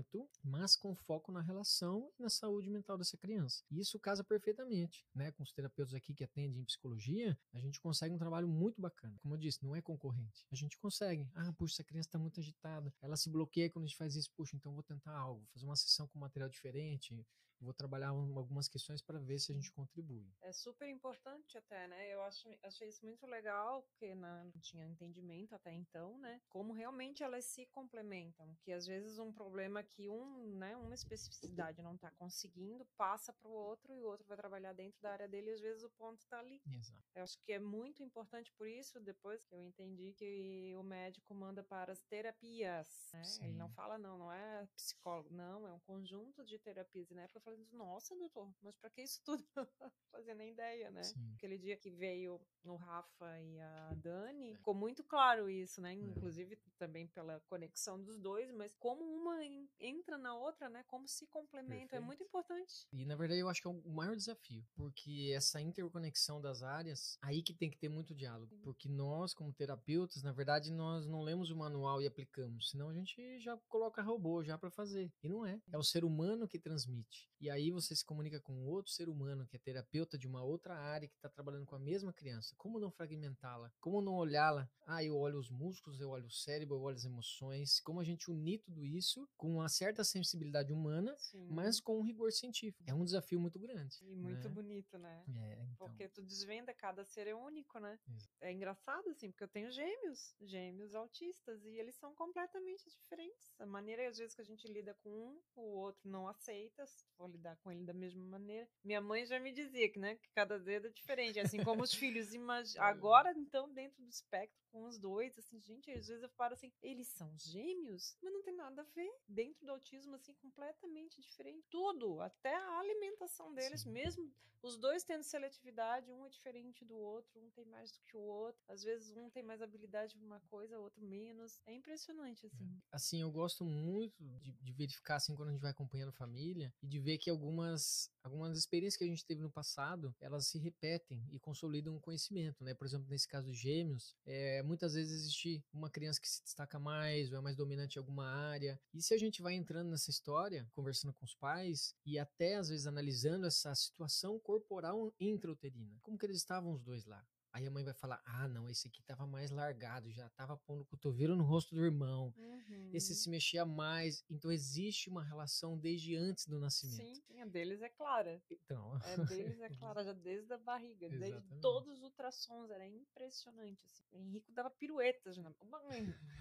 mas com foco na relação e na saúde mental dessa criança. E isso casa perfeitamente, né? Com os terapeutas aqui que atendem em psicologia, a gente consegue um trabalho muito bacana. Como eu disse, não é concorrente. A gente consegue. Ah, puxa, essa criança está muito agitada. Ela se bloqueia quando a gente faz isso. Puxa, então vou tentar algo. Fazer uma sessão com material diferente. Vou trabalhar um- algumas questões para ver se a gente contribui. É super importante até, né? Eu acho, achei isso muito legal, porque não tinha entendimento até então, né? Como realmente elas se complementam, que às vezes um problema que um, né, uma especificidade não tá conseguindo, passa para o outro e o outro vai trabalhar dentro da área dele e às vezes o ponto tá ali. Exato. Eu acho que é muito importante por isso, depois que eu entendi que o médico manda para as terapias, né? Ele não fala, não, não é psicólogo, não, é um conjunto de terapias. E na época eu falei, nossa, doutor, mas para que isso tudo? Não fazia nem ideia, né? Sim. Aquele dia que veio o Rafa e a Dani, ficou muito claro isso, né? Inclusive também pela conexão dos dois, mas como uma en- entra na outra, né? Como se complementam, é Perfeito. muito importante. E na verdade eu acho que é o maior desafio, porque essa interconexão das áreas, aí que tem que ter muito diálogo, porque nós como terapeutas, na verdade nós não lemos o manual e aplicamos, senão a gente já coloca robô já para fazer. E não é, é o ser humano que transmite. E aí você se comunica com outro ser humano que é terapeuta de uma outra área que está trabalhando com a mesma criança. Como não fragmentá-la? Como não olhá-la? Ah, eu olho os músculos, eu olho o cérebro, eu olho as emoções. Como a gente unir tudo isso com uma certa sensibilidade humana Sim. mas com um rigor científico. É um desafio muito grande. E muito né? bonito, né? É, então. Porque tu desvenda, cada ser é único, né? Exato. É engraçado, assim, porque eu tenho gêmeos, gêmeos autistas, e eles são completamente diferentes. A maneira, às vezes, que a gente lida com um, o outro não aceita. Se for lidar com ele da mesma maneira. Minha mãe já me dizia que, né, que cada dedo é diferente, assim como os filhos. Imag... Agora, então, dentro do espectro, com os dois, assim, gente, às vezes eu paro assim, eles são gêmeos? Mas não tem nada a ver. Dentro do autismo, assim, completamente diferente. Tudo, até a alimentação deles, Sim. mesmo os dois tendo seletividade, um é diferente do outro, um tem mais do que o outro. Às vezes um tem mais habilidade para uma coisa, outro menos. É impressionante, assim. É. Assim, eu gosto muito de, de, verificar, assim, quando a gente vai acompanhando a família e de ver que algumas, algumas experiências que a gente teve no passado, elas se repetem e consolidam o conhecimento, né? Por exemplo, nesse caso de gêmeos, é, muitas vezes existe uma criança que se destaca mais ou é mais dominante em alguma área. E se a gente vai entrando nessa história, conversando com os pais e até às vezes analisando essa situação corporal intrauterina. Como que eles estavam os dois lá? Aí a mãe vai falar: ah, não, esse aqui tava mais largado, já tava pondo o cotovelo no rosto do irmão. Uhum. Esse se mexia mais. Então existe uma relação desde antes do nascimento. Sim, a deles é clara. Então. A deles é clara, já desde a barriga, desde todos os ultrassons. Era impressionante. Assim. O Henrico dava piruetas. O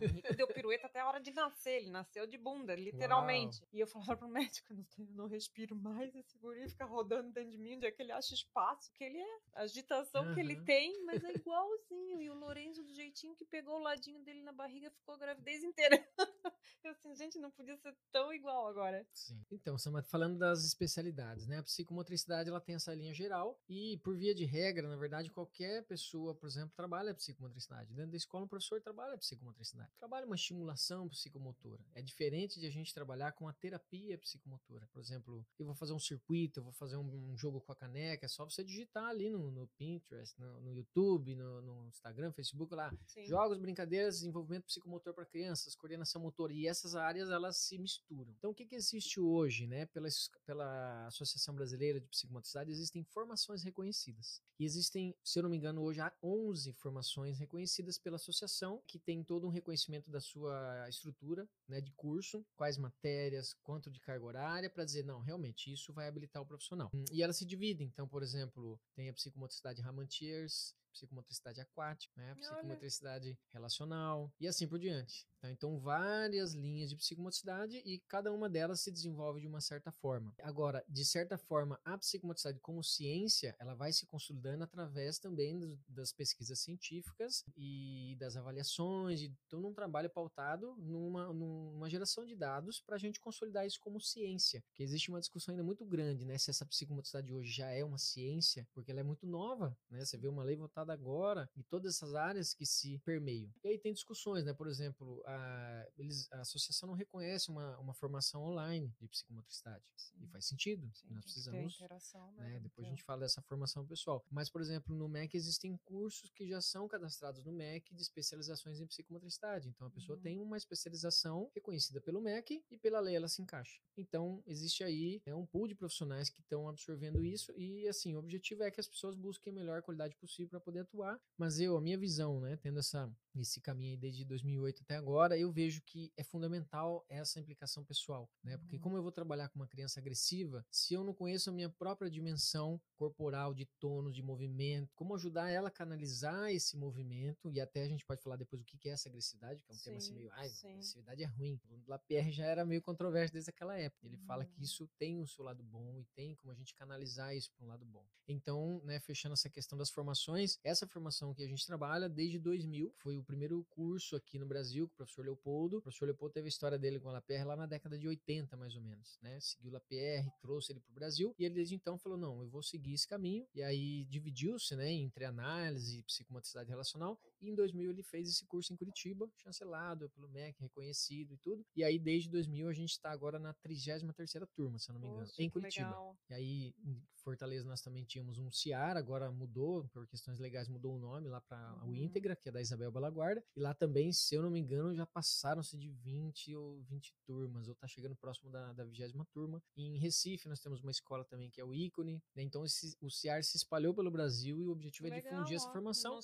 Henrico deu pirueta até a hora de nascer. Ele nasceu de bunda, literalmente. Uau. E eu falava pro médico: não, não respiro mais. Esse guri fica rodando dentro de mim, onde é que ele acha espaço. Que ele é. A agitação uhum. que ele tem mas é igualzinho. E o Lorenzo, do jeitinho que pegou o ladinho dele na barriga, ficou a gravidez inteira. Eu assim, gente, não podia ser tão igual agora. Sim. Então, Samantha, falando das especialidades, né? A psicomotricidade, ela tem essa linha geral e, por via de regra, na verdade, qualquer pessoa, por exemplo, trabalha psicomotricidade. Dentro da escola, um professor trabalha psicomotricidade. Trabalha uma estimulação psicomotora. É diferente de a gente trabalhar com a terapia psicomotora. Por exemplo, eu vou fazer um circuito, eu vou fazer um, um jogo com a caneca, é só você digitar ali no, no Pinterest, no, no YouTube YouTube, no, no Instagram, Facebook, lá, Sim. jogos, brincadeiras, desenvolvimento psicomotor para crianças, coordenação motor, e essas áreas elas se misturam. Então, o que, que existe hoje, né, pela, pela Associação Brasileira de Psicomotricidade, existem formações reconhecidas. E existem, se eu não me engano, hoje há 11 formações reconhecidas pela associação, que tem todo um reconhecimento da sua estrutura, né, de curso, quais matérias, quanto de carga horária, para dizer, não, realmente, isso vai habilitar o profissional. E elas se dividem, então, por exemplo, tem a psicomotricidade Ramantiers, psicomotricidade aquática, né? psicomotricidade relacional e assim por diante. Tá? Então, várias linhas de psicomotricidade e cada uma delas se desenvolve de uma certa forma. Agora, de certa forma, a psicomotricidade como ciência, ela vai se consolidando através também das pesquisas científicas e das avaliações, e todo um trabalho pautado numa, numa geração de dados para a gente consolidar isso como ciência. Porque existe uma discussão ainda muito grande, né? Se essa psicomotricidade hoje já é uma ciência, porque ela é muito nova, né? Você vê uma lei votada agora e todas essas áreas que se permeiam. E aí tem discussões, né? Por exemplo, a, eles, a associação não reconhece uma, uma formação online de psicomotricidade. Sim. E faz sentido. Sim, nós precisamos. Interação, né? né? Depois então. a gente fala dessa formação pessoal. Mas, por exemplo, no MEC existem cursos que já são cadastrados no MEC de especializações em psicomotricidade. Então a pessoa uhum. tem uma especialização reconhecida pelo MEC e pela lei ela se encaixa. Então existe aí é um pool de profissionais que estão absorvendo isso e assim o objetivo é que as pessoas busquem a melhor qualidade possível para poder atuar. Mas eu, a minha visão, né, tendo essa esse caminho aí desde 2008 até agora, eu vejo que é fundamental essa implicação pessoal, né? Porque uhum. como eu vou trabalhar com uma criança agressiva, se eu não conheço a minha própria dimensão corporal, de tônus, de movimento, como ajudar ela a canalizar esse movimento, e até a gente pode falar depois o que é essa agressividade, que é um sim, tema assim meio, ai, sim. agressividade é ruim. O Lapierre já era meio controverso desde aquela época. Ele uhum. fala que uhum. isso tem o seu lado bom e tem como a gente canalizar isso para um lado bom. Então, né, fechando essa questão das formações, essa formação que a gente trabalha desde 2000, foi o primeiro curso aqui no Brasil com o professor Leopoldo. O professor Leopoldo teve a história dele com a Lapierre lá na década de 80, mais ou menos, né? Seguiu Lapierre, trouxe ele para o Brasil e ele desde então falou: não, eu vou seguir esse caminho. E aí dividiu-se, né, entre análise e psicomotricidade relacional. E em 2000 ele fez esse curso em Curitiba, chancelado pelo MEC, reconhecido e tudo. E aí desde 2000 a gente está agora na 33 turma, se eu não me engano, Poxa, em Curitiba. Legal. E aí em Fortaleza nós também tínhamos um CIAR, agora mudou, por questões legais mudou o nome lá para uhum. o Íntegra, que é da Isabel Balaguarda. E lá também, se eu não me engano, já passaram-se de 20 ou 20 turmas, ou tá chegando próximo da, da 20 turma. E em Recife nós temos uma escola também que é o Ícone. Né? Então esse, o CIAR se espalhou pelo Brasil e o objetivo Legal, é difundir essa formação.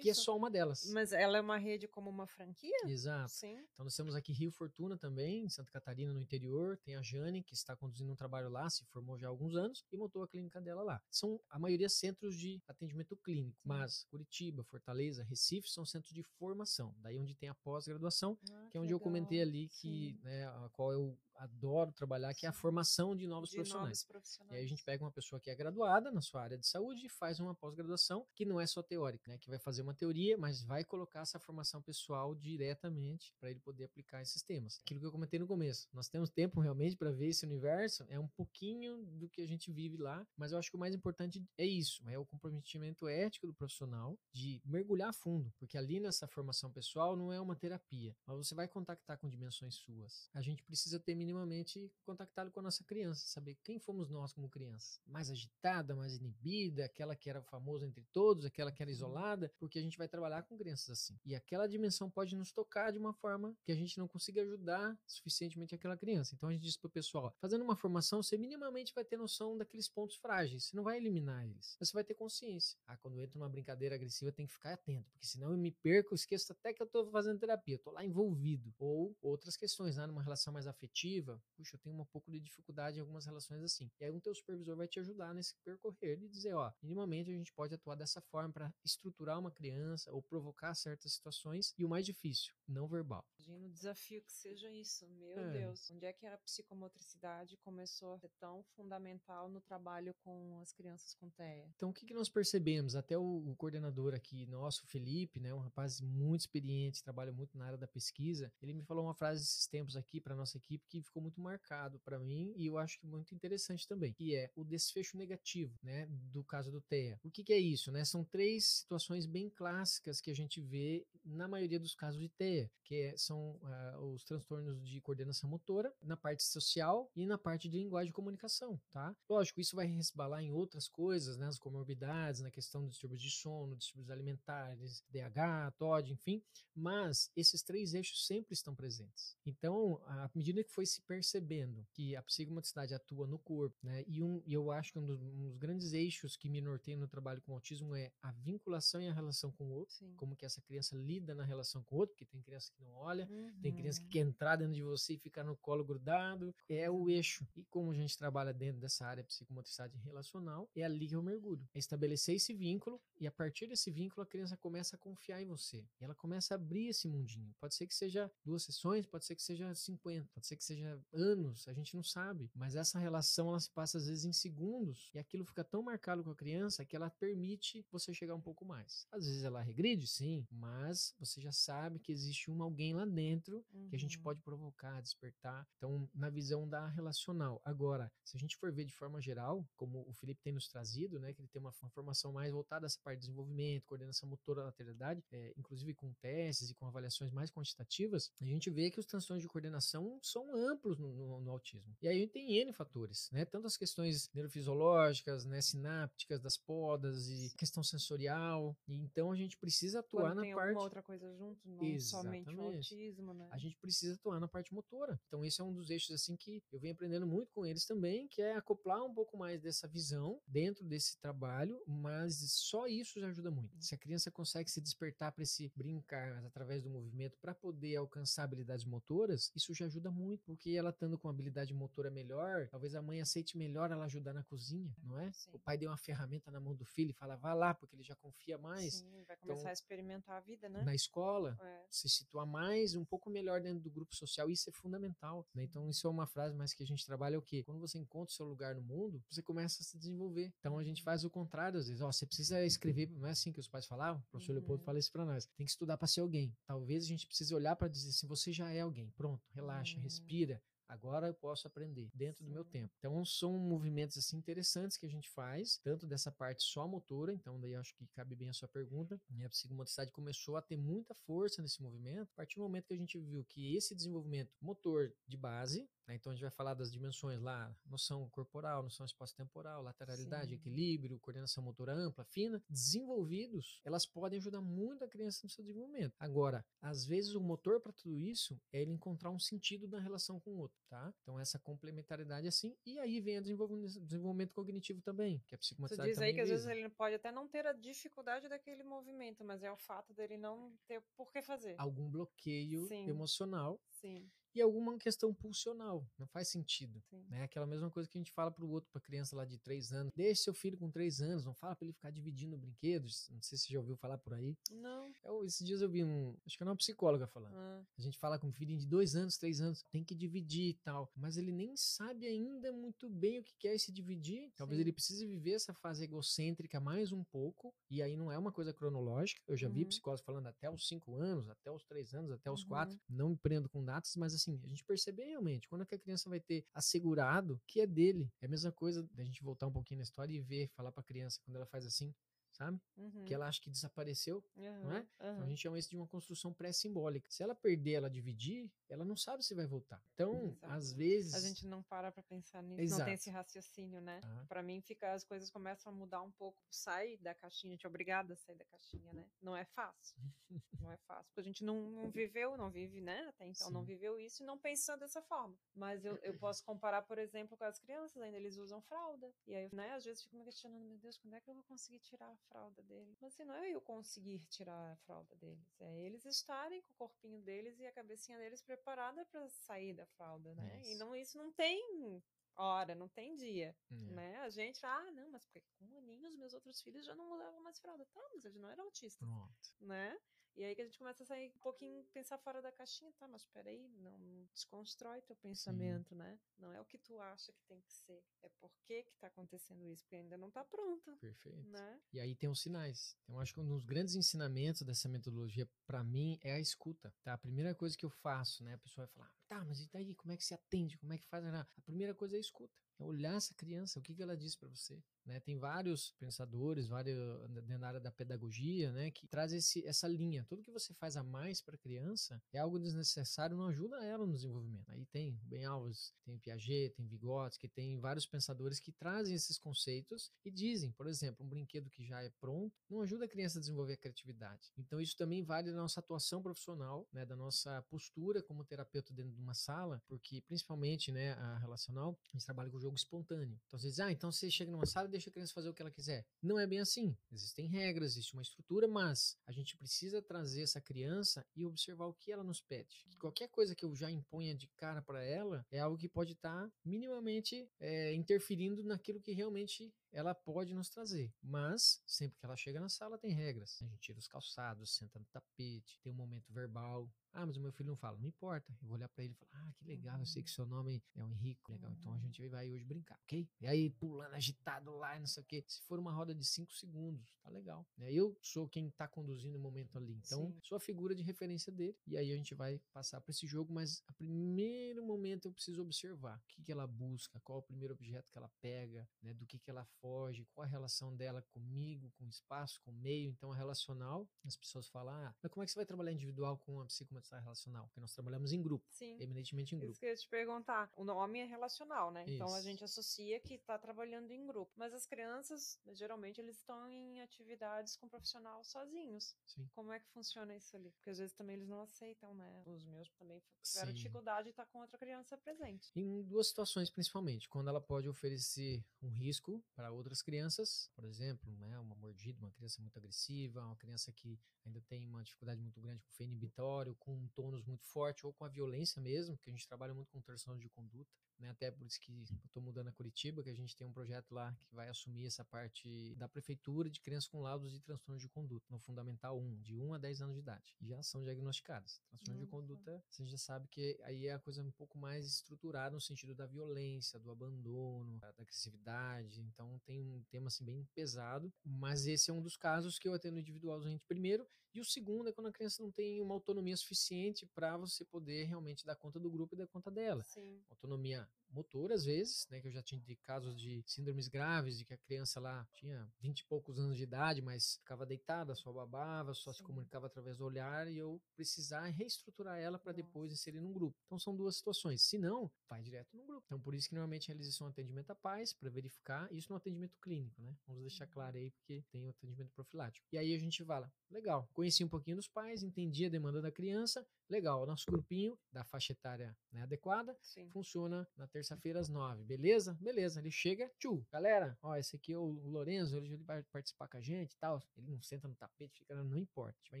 Que é só uma delas. Mas ela é uma rede como uma franquia? Exato. Sim. Então nós temos aqui Rio Fortuna também, em Santa Catarina, no interior. Tem a Jane, que está conduzindo um trabalho lá, se formou já há alguns anos e montou a clínica dela lá. São a maioria centros de atendimento clínico, mas Curitiba, Fortaleza, Recife são centros de formação. Daí onde tem a pós-graduação, ah, que é onde legal. eu comentei ali que, né, qual eu adoro trabalhar, que é a formação de novos de profissionais. novos profissionais. E aí a gente pega uma pessoa que é graduada na sua área de saúde e faz uma pós-graduação que não é só teórica, né? Que vai fazer uma teoria, mas vai colocar essa formação pessoal diretamente para ele poder aplicar esses temas. Aquilo que eu comentei no começo. Nós temos tempo realmente para ver esse universo, é um pouquinho do que a gente vive lá, mas eu acho que o mais importante é isso, é o comprometimento ético do profissional de mergulhar fundo, porque ali nessa formação pessoal não é uma terapia, mas você vai contactar com dimensões suas. A gente precisa ter minimamente contactado com a nossa criança, saber quem fomos nós como crianças. Mais agitada, mais inibida, aquela que era famosa entre todos, aquela que era isolada, porque a gente vai trabalhar com crianças assim. E aquela dimensão pode nos tocar de uma forma que a gente não consiga ajudar suficientemente aquela criança. Então a gente diz pro pessoal, fazendo uma formação, você minimamente vai ter noção daqueles pontos frágeis. Você não vai eliminar eles. Você vai ter consciência. Ah, quando eu entro numa brincadeira agressiva, tem que ficar atento, porque senão eu me perco, esqueço até que eu tô fazendo terapia, tô lá envolvido. Ou outras questões, né? Numa relação mais afetiva, puxa, eu tenho um pouco de dificuldade em algumas relações assim. E aí um teu supervisor vai te ajudar nesse percorrer de dizer, ó, minimamente a gente pode atuar dessa forma para estruturar uma criança ou provocar certas situações. E o mais difícil, não verbal. Imagina o desafio que seja isso. Meu É. Deus. Onde é que a psicomotricidade começou a ser tão fundamental no trabalho com as crianças com TEA? Então, o que, que nós percebemos? Até o, o coordenador aqui, nosso, o Felipe, né, um rapaz muito experiente, trabalha muito na área da pesquisa, ele me falou uma frase esses tempos aqui para nossa equipe que ficou muito marcado para mim e eu acho que muito interessante também, que é o desfecho negativo, né, do caso do TEA. O que, que é isso, né? São três situações bem clássicas que a gente vê na maioria dos casos de TEA, que é- são ah, os transtornos de coordenação motora, na parte social e na parte de linguagem de comunicação, tá? Lógico, isso vai resbalar em outras coisas, né? As comorbidades, na questão dos distúrbios de sono, distúrbios alimentares, DH, TOD, enfim, mas esses três eixos sempre estão presentes. Então, à medida que foi se percebendo que a psicomotricidade atua no corpo, né? E, um, e eu acho que um dos, um dos grandes eixos que me norteiam no trabalho com autismo é a vinculação e a relação com o outro, Sim. como que essa criança lida na relação com o outro, porque tem criança que não olha, tem criança que Uhum. quer entrar dentro de você e ficar no colo grudado. É o eixo. E como a gente trabalha dentro dessa área de psicomotricidade relacional, é ali que eu mergulho. É estabelecer esse vínculo e a partir desse vínculo a criança começa a confiar em você. E ela começa a abrir esse mundinho. Pode ser que seja duas sessões, pode ser que seja 50, pode ser que seja anos, a gente não sabe. Mas essa relação ela se passa às vezes em segundos e aquilo fica tão marcado com a criança que ela permite você chegar um pouco mais. Às vezes ela regride, sim, mas você já sabe que existe um alguém lá dentro que a gente Uhum. pode provocar, despertar. Então, na visão da relacional. Agora, se a gente for ver de forma geral, como o Felipe tem nos trazido, né, que ele tem uma, uma formação mais voltada a essa parte de desenvolvimento, coordenação motora, lateralidade, é, inclusive com testes e com avaliações mais quantitativas, a gente vê que os transtornos de coordenação são amplos no, no- no autismo. E aí a gente tem N fatores, né, tanto as questões neurofisiológicas, né, sinápticas das podas e questão sensorial. E então a gente precisa atuar Quando na tem parte outra coisa junto, não somente o Exatamente. autismo, né? a gente precisa atuar na parte motora. Então esse é um dos eixos assim que eu venho aprendendo muito com eles também, que é acoplar um pouco mais dessa visão dentro desse trabalho, mas só isso já ajuda muito. Se a criança consegue se despertar para esse brincar através do movimento para poder alcançar habilidades motoras, isso já ajuda muito, porque ela estando com habilidade motora melhor, talvez a mãe aceite melhor ela ajudar na cozinha, não é? Sim. O pai deu uma ferramenta na mão do filho e fala, vá lá, porque ele já confia mais Sim, vai começar Então, a experimentar a vida, né? na escola, É. se situar mais, um pouco melhor dentro do grupo social, isso é fundamental. né? Então, isso é uma frase mais que a gente trabalha é o quê? Quando você encontra o seu lugar no mundo, você começa a se desenvolver. Então, a gente faz o contrário, às vezes. Ó, você precisa escrever, não é assim que os pais falavam? O professor Uhum. Leopoldo fala isso pra nós. Tem que estudar para ser alguém. Talvez a gente precise olhar para dizer assim, você já é alguém. Pronto, relaxa, Hum. respira. Agora eu posso aprender dentro do meu Sim. tempo. Então são movimentos assim interessantes que a gente faz, tanto dessa parte só motora, então daí eu acho que cabe bem a sua pergunta. E a psicomotricidade começou a ter muita força nesse movimento, a partir do momento que a gente viu que esse desenvolvimento motor de base, né, então a gente vai falar das dimensões lá, noção corporal, noção espaço-temporal, lateralidade, Sim. equilíbrio, coordenação motora ampla, fina, desenvolvidos, elas podem ajudar muito a criança no seu desenvolvimento. Agora, às vezes o motor para tudo isso é ele encontrar um sentido na relação com o outro, tá? Então essa complementaridade assim, e aí vem o desenvolvimento, desenvolvimento cognitivo também, que a Você psicomotricidade diz aí que às vezes visa. ele pode até não ter a dificuldade daquele movimento, mas é o fato dele não ter por que fazer. algum bloqueio Sim. emocional Sim. E alguma questão pulsional. Não faz sentido. Sim. Né? Aquela mesma coisa que a gente fala pro outro, pra criança lá de 3 anos. Deixe seu filho com 3 anos, não fala para ele ficar dividindo brinquedos. Não sei se você já ouviu falar por aí. Não. Eu, esses dias eu vi um. Acho que era uma psicóloga falando. Ah, A gente fala com um filhinho de dois anos, três anos, tem que dividir e tal. Mas ele nem sabe ainda muito bem o que quer se dividir. Talvez Sim. ele precise viver essa fase egocêntrica mais um pouco. E aí não é uma coisa cronológica. Eu já vi Uhum. psicólogos falando até os cinco anos, até os três anos, até os Uhum. quatro. Não me prendo com datas, mas assim, a gente percebe realmente quando é que a criança vai ter assegurado que é dele. É a mesma coisa da gente voltar um pouquinho na história e ver, falar pra criança quando ela faz assim, sabe? uhum, Que ela acha que desapareceu. não é? aham, Então a gente chama isso de uma construção pré-simbólica. Se ela perder, ela dividir, ela não sabe se vai voltar. Então, Exato. às vezes. A gente não para pra pensar nisso, não Exato. tem esse raciocínio, né? Ah. Pra mim, fica, as coisas começam a mudar um pouco. Sai da caixinha, a gente é obrigada a sair da caixinha, né? Não é fácil. não é fácil. Porque a gente não, não viveu, não vive, né? Até então não Sim. viveu isso e não pensou dessa forma. Mas eu, eu posso comparar, por exemplo, com as crianças, ainda eles usam fralda. E aí, né, às vezes fico me questionando, meu Deus, quando é que eu vou conseguir tirar a fralda dele? Mas assim, não é eu conseguir tirar a fralda deles, é eles estarem com o corpinho deles e a cabecinha deles preparada para sair da fralda, né? E Isso. não, isso não tem hora, não tem dia, É, né? A gente, ah, não, mas porque com um aninho os meus outros filhos já não usavam mais fralda. Tá, mas eles não eram autistas, Pronto. né? E aí que a gente começa a sair um pouquinho, pensar fora da caixinha, tá, mas peraí, não desconstrói teu pensamento, né? Não é o que tu acha que tem que ser, é por que que tá acontecendo isso, porque ainda não tá pronto, Perfeito. né? E aí tem os sinais. Então, acho que um dos grandes ensinamentos dessa metodologia, pra mim, é a escuta. Tá? A primeira coisa que eu faço, né? A pessoa vai falar, tá, mas e daí? Como é que se atende? Como é que faz? A primeira coisa é a escuta. É olhar essa criança, o que, que ela diz pra você. Né? Tem vários pensadores, vários dentro da área da pedagogia, né, que traz esse, essa linha. Tudo que você faz a mais para a criança é algo desnecessário, não ajuda ela no desenvolvimento. Aí tem Ben Alves, tem Piaget, tem Vygotsky, tem vários pensadores que trazem esses conceitos e dizem, por exemplo, um brinquedo que já é pronto não ajuda a criança a desenvolver a criatividade. Então isso também vale da nossa atuação profissional, né, da nossa postura como terapeuta dentro de uma sala, porque principalmente, né, a relacional, a gente trabalha com o jogo espontâneo. Então você diz, ah, então você chega numa sala deixa a criança fazer o que ela quiser. Não é bem assim. Existem regras, existe uma estrutura, mas a gente precisa trazer essa criança e observar o que ela nos pede. Que qualquer coisa que eu já imponha de cara para ela é algo que pode estar minimamente é, interferindo naquilo que realmente ela pode nos trazer. Mas, sempre que ela chega na sala, tem regras. A gente tira os calçados, senta no tapete, tem um momento verbal. Ah, mas o meu filho não fala. Não importa. Eu vou olhar pra ele e falar: Ah, que legal, eu sei que seu nome é o Henrico. Legal, então a gente vai hoje brincar, ok? E aí, pulando, agitado lá, não sei o quê. Se for uma roda de 5 segundos, tá legal. Né? Eu sou quem tá conduzindo o momento ali. Então, Sim. sou a figura de referência dele. E aí a gente vai passar pra esse jogo, mas a primeiro momento eu preciso observar o que, que ela busca, qual é o primeiro objeto que ela pega, né? Do que, que ela foge, qual a relação dela comigo, com o espaço, com o meio. Então, a relacional, as pessoas falam, ah, mas como é que você vai trabalhar individual com a psicomotricidade relacional? Porque nós trabalhamos em grupo, Sim. eminentemente em Isso grupo. que eu ia te perguntar. O nome é relacional, né? Então a Isso. gente associa que está trabalhando em grupo. Mas as crianças, geralmente, eles estão em atividades com o profissional sozinhos. Sim. Como é que funciona isso ali? Porque às vezes também eles não aceitam, né? Os meus também tiveram Sim. dificuldade de estar com outra criança presente. Em duas situações, principalmente, quando ela pode oferecer um risco para outras crianças, por exemplo, né, uma mordida, uma criança muito agressiva, uma criança que ainda tem uma dificuldade muito grande com o feno inibitório, com um tônus muito forte ou com a violência mesmo, que a gente trabalha muito com transtorno de conduta. Né, até por isso que eu estou mudando a Curitiba, que a gente tem um projeto lá que vai assumir essa parte da prefeitura de crianças com laudos de transtorno de conduta, no Fundamental 1, de 1 a 10 anos de idade. Já são diagnosticadas. Transtorno de Nossa. conduta, você já sabe que aí é a coisa um pouco mais estruturada no sentido da violência, do abandono, da agressividade. Então tem um tema assim bem pesado, mas esse é um dos casos que eu atendo individualmente primeiro. E o segundo é quando a criança não tem uma autonomia suficiente para você poder realmente dar conta do grupo e dar conta dela Sim. autonomia motora, às vezes, né? Que eu já tinha de casos de síndromes graves, de que a criança lá tinha 20 e poucos anos de idade, mas ficava deitada, só babava, só se Sim. comunicava através do olhar, e eu precisar reestruturar ela para depois inserir num grupo. Então são duas situações. Se não, vai direto no grupo. Então por isso que normalmente eles são atendimento a pais, para verificar, isso no atendimento clínico, né? Vamos deixar claro aí, porque tem o atendimento profilático. E aí a gente fala, legal, conheci um pouquinho dos pais, entendi a demanda da criança, legal, o nosso grupinho da faixa etária né, adequada, Sim. funciona na terça terça-feira às nove, beleza? Beleza, ele chega, tchu, galera, ó, esse aqui é o Lorenzo, ele vai participar com a gente e tal. Ele não senta no tapete, fica, não importa, a gente vai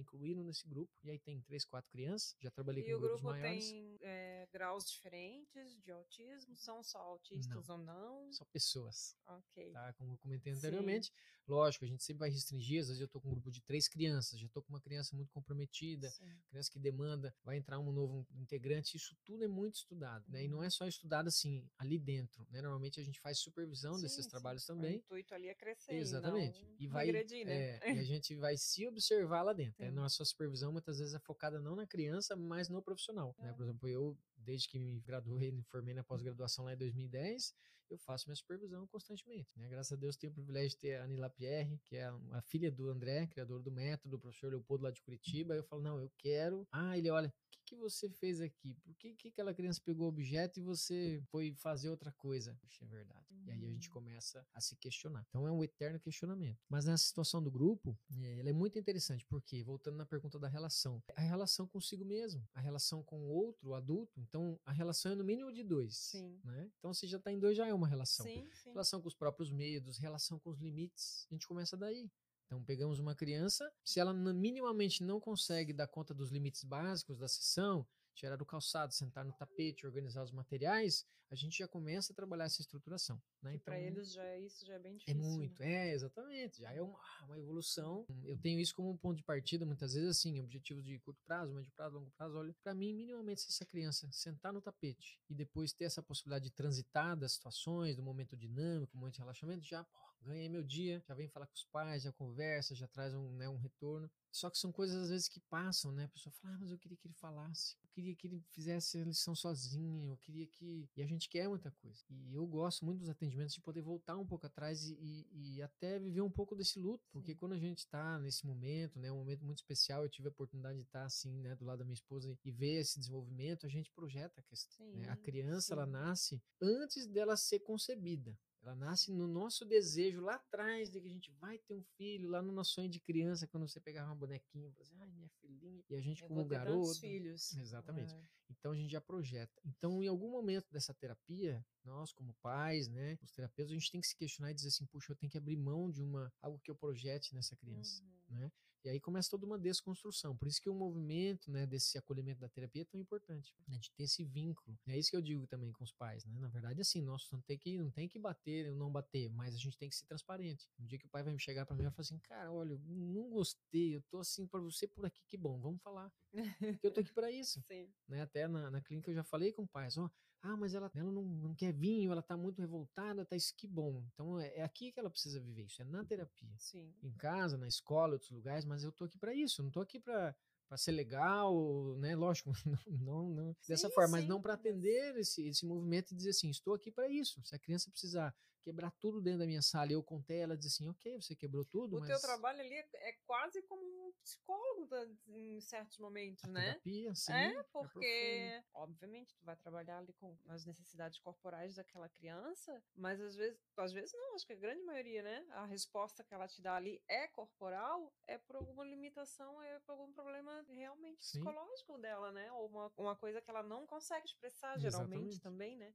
incluí-lo nesse grupo. E aí tem três, quatro crianças, já trabalhei e com o grupos grupo maiores. tem é, graus diferentes de autismo? São só autistas ou não? São pessoas, Ok. tá? Como eu comentei Sim. anteriormente. Lógico, a gente sempre vai restringir, às vezes eu tô com um grupo de três crianças, já tô com uma criança muito comprometida, Sim. criança que demanda, vai entrar um novo integrante, isso tudo é muito estudado, né? E não é só estudado assim, ali dentro, né? Normalmente a gente faz supervisão Sim, desses sim. trabalhos O também. intuito ali é crescer. Exatamente. E, E vai, regredir, né? é, e a gente vai se observar lá dentro. Né? Nossa supervisão muitas vezes é focada não na criança, mas no profissional. Né? É. Por exemplo, eu, desde que me graduei, me formei na pós-graduação lá em 2010, eu faço minha supervisão constantemente. Né? Graças a Deus tenho o privilégio de ter a Anila Pierre, que é a filha do André, criador do método, o professor Leopoldo lá de Curitiba. Eu falo, não, eu quero. Ah, ele olha, o que, que você fez aqui? Por que, que aquela criança pegou o objeto e você foi fazer outra coisa? Puxa, é verdade. E aí a gente Uhum. começa a se questionar. Então é um eterno questionamento. Mas nessa situação do grupo, eh, ela é muito interessante, porque, voltando na pergunta da relação, a relação consigo mesmo, a relação com o outro, o adulto, então a relação é no mínimo de dois. Sim. Né? Então se já está em dois, já é uma relação. Sim, sim. Relação com os próprios medos, relação com os limites, a gente começa daí. Então pegamos uma criança, se ela minimamente não consegue dar conta dos limites básicos da sessão, tirar do calçado, sentar no tapete, organizar os materiais, a gente já começa a trabalhar essa estruturação. Né? Então, eles já é isso já é bem é difícil. muito, né? é, exatamente. Já é uma, uma evolução. Eu tenho isso como um ponto de partida, muitas vezes, assim, objetivos de curto prazo, médio prazo, longo prazo. Olha, para mim, minimamente, se essa criança sentar no tapete e depois ter essa possibilidade de transitar das situações, do momento dinâmico, momento de relaxamento, já ganhei meu dia, já vem falar com os pais, já conversa, já traz um, né, um retorno. Só que são coisas às vezes que passam, né? A pessoa fala, ah, mas eu queria que ele falasse, eu queria que ele fizesse a lição sozinho, eu queria que. E a gente quer muita coisa. E eu gosto muito dos atendimentos de poder voltar um pouco atrás e, e, e até viver um pouco desse luto, porque Sim. quando a gente tá nesse momento, né? Um momento muito especial, eu tive a oportunidade de estar assim, né? Do lado da minha esposa e ver esse desenvolvimento, a gente projeta a questão. né? A Sim, criança, ela sim. nasce antes dela ser concebida. Ela nasce no nosso desejo lá atrás de que a gente vai ter um filho, lá no nosso sonho de criança, quando você pegava uma bonequinha, você, ai, minha filhinha. E a gente, Eu como vou garoto. filhos. Exatamente. É. Então a gente já projeta. Então, em algum momento dessa terapia, nós, como pais, né, os terapeutas, a gente tem que se questionar e dizer assim, puxa, eu tenho que abrir mão de uma algo que eu projete nessa criança, Uhum. né? E aí começa toda uma desconstrução. Por isso que o movimento, né, desse acolhimento da terapia é tão importante, né, de ter esse vínculo. É isso que eu digo também com os pais, né? Na verdade, assim, nós não tem que não tem que bater ou não bater, mas a gente tem que ser transparente. Um dia que o pai vai me chegar para mim e vai falar assim, cara, olha, eu não gostei, eu tô assim para você por aqui, que bom, vamos falar. Porque eu tô aqui para isso Sim. né? Até na, na clínica eu já falei com pais, ó, ah, mas ela, ela não, não quer vinho, ela tá muito revoltada, tá isso que bom. Então é, é aqui que ela precisa viver isso, é na terapia. Sim. Em casa, na escola, outros lugares, mas eu tô aqui para isso, eu não tô aqui para para ser legal, né? Lógico, não, não, dessa Sim, forma, mas sim, não para mas- atender esse, esse movimento e dizer assim, estou aqui para isso. Se a criança precisar quebrar tudo dentro da minha sala e eu contei, ela diz assim, ok, você quebrou tudo, O mas teu trabalho ali é, é quase como um psicólogo em certos momentos, a né? terapia, sim, É, profundo. porque, obviamente, tu vai trabalhar ali com as necessidades corporais daquela criança, mas às vezes, às vezes não, acho que a grande maioria, né? A resposta que ela te dá ali é corporal, é por alguma limitação, é por algum problema realmente Sim. psicológico dela, né? Ou uma, uma coisa que ela não consegue expressar, geralmente Exatamente. também, né?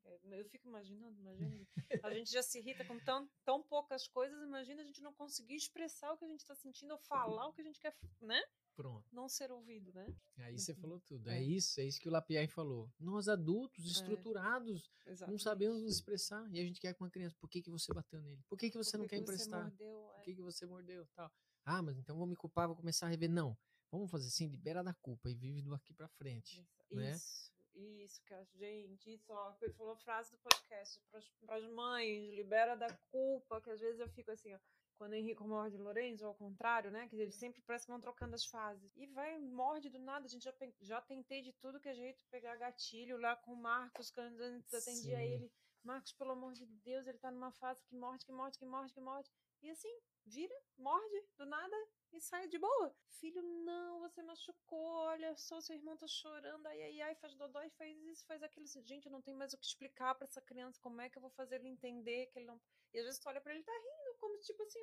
Imaginando, imagina. A gente já se irrita com tão, tão poucas coisas, imagina a gente não conseguir expressar o que a gente tá sentindo ou falar o que a gente quer, né? Pronto. Não ser ouvido, né? Aí você falou tudo. É. É. isso, é isso que o Lapierre falou. Nós adultos, estrutturados, não Exatamente. sabemos nos expressar. E a gente quer com uma criança, por que, que você bateu nele? Por que, que você Por não que quer que você emprestar? mordeu? Por É. que, que você mordeu? Tal. Ah, mas então vou me culpar, vou começar a rever. Não. Vamos fazer assim, libera da culpa e vive do aqui pra frente. Isso, né? isso, isso, que a gente, isso, ó, ele falou a frase do podcast para as mães, libera da culpa, que às vezes eu fico assim, ó, quando o Henrico morde o Lorenzo, ao contrário, né, que eles sempre parece que vão trocando as fases, e vai, morde do nada, a gente já, já tentei de tudo que é jeito pegar gatilho lá com o Marcos, quando antes atendia Sim. ele, Marcos, pelo amor de Deus, ele tá numa fase que morde, que morde, que morde, que morde, e assim, vira, morde, do nada, e sai de boa. Filho, não, você machucou, olha só, seu irmão tá chorando, ai, ai, ai, faz dodói, faz isso, faz aquilo. Gente, eu não tenho mais o que explicar pra essa criança, como é que eu vou fazer ele entender que ele não... E às vezes tu olha pra ele e tá rindo, como tipo assim,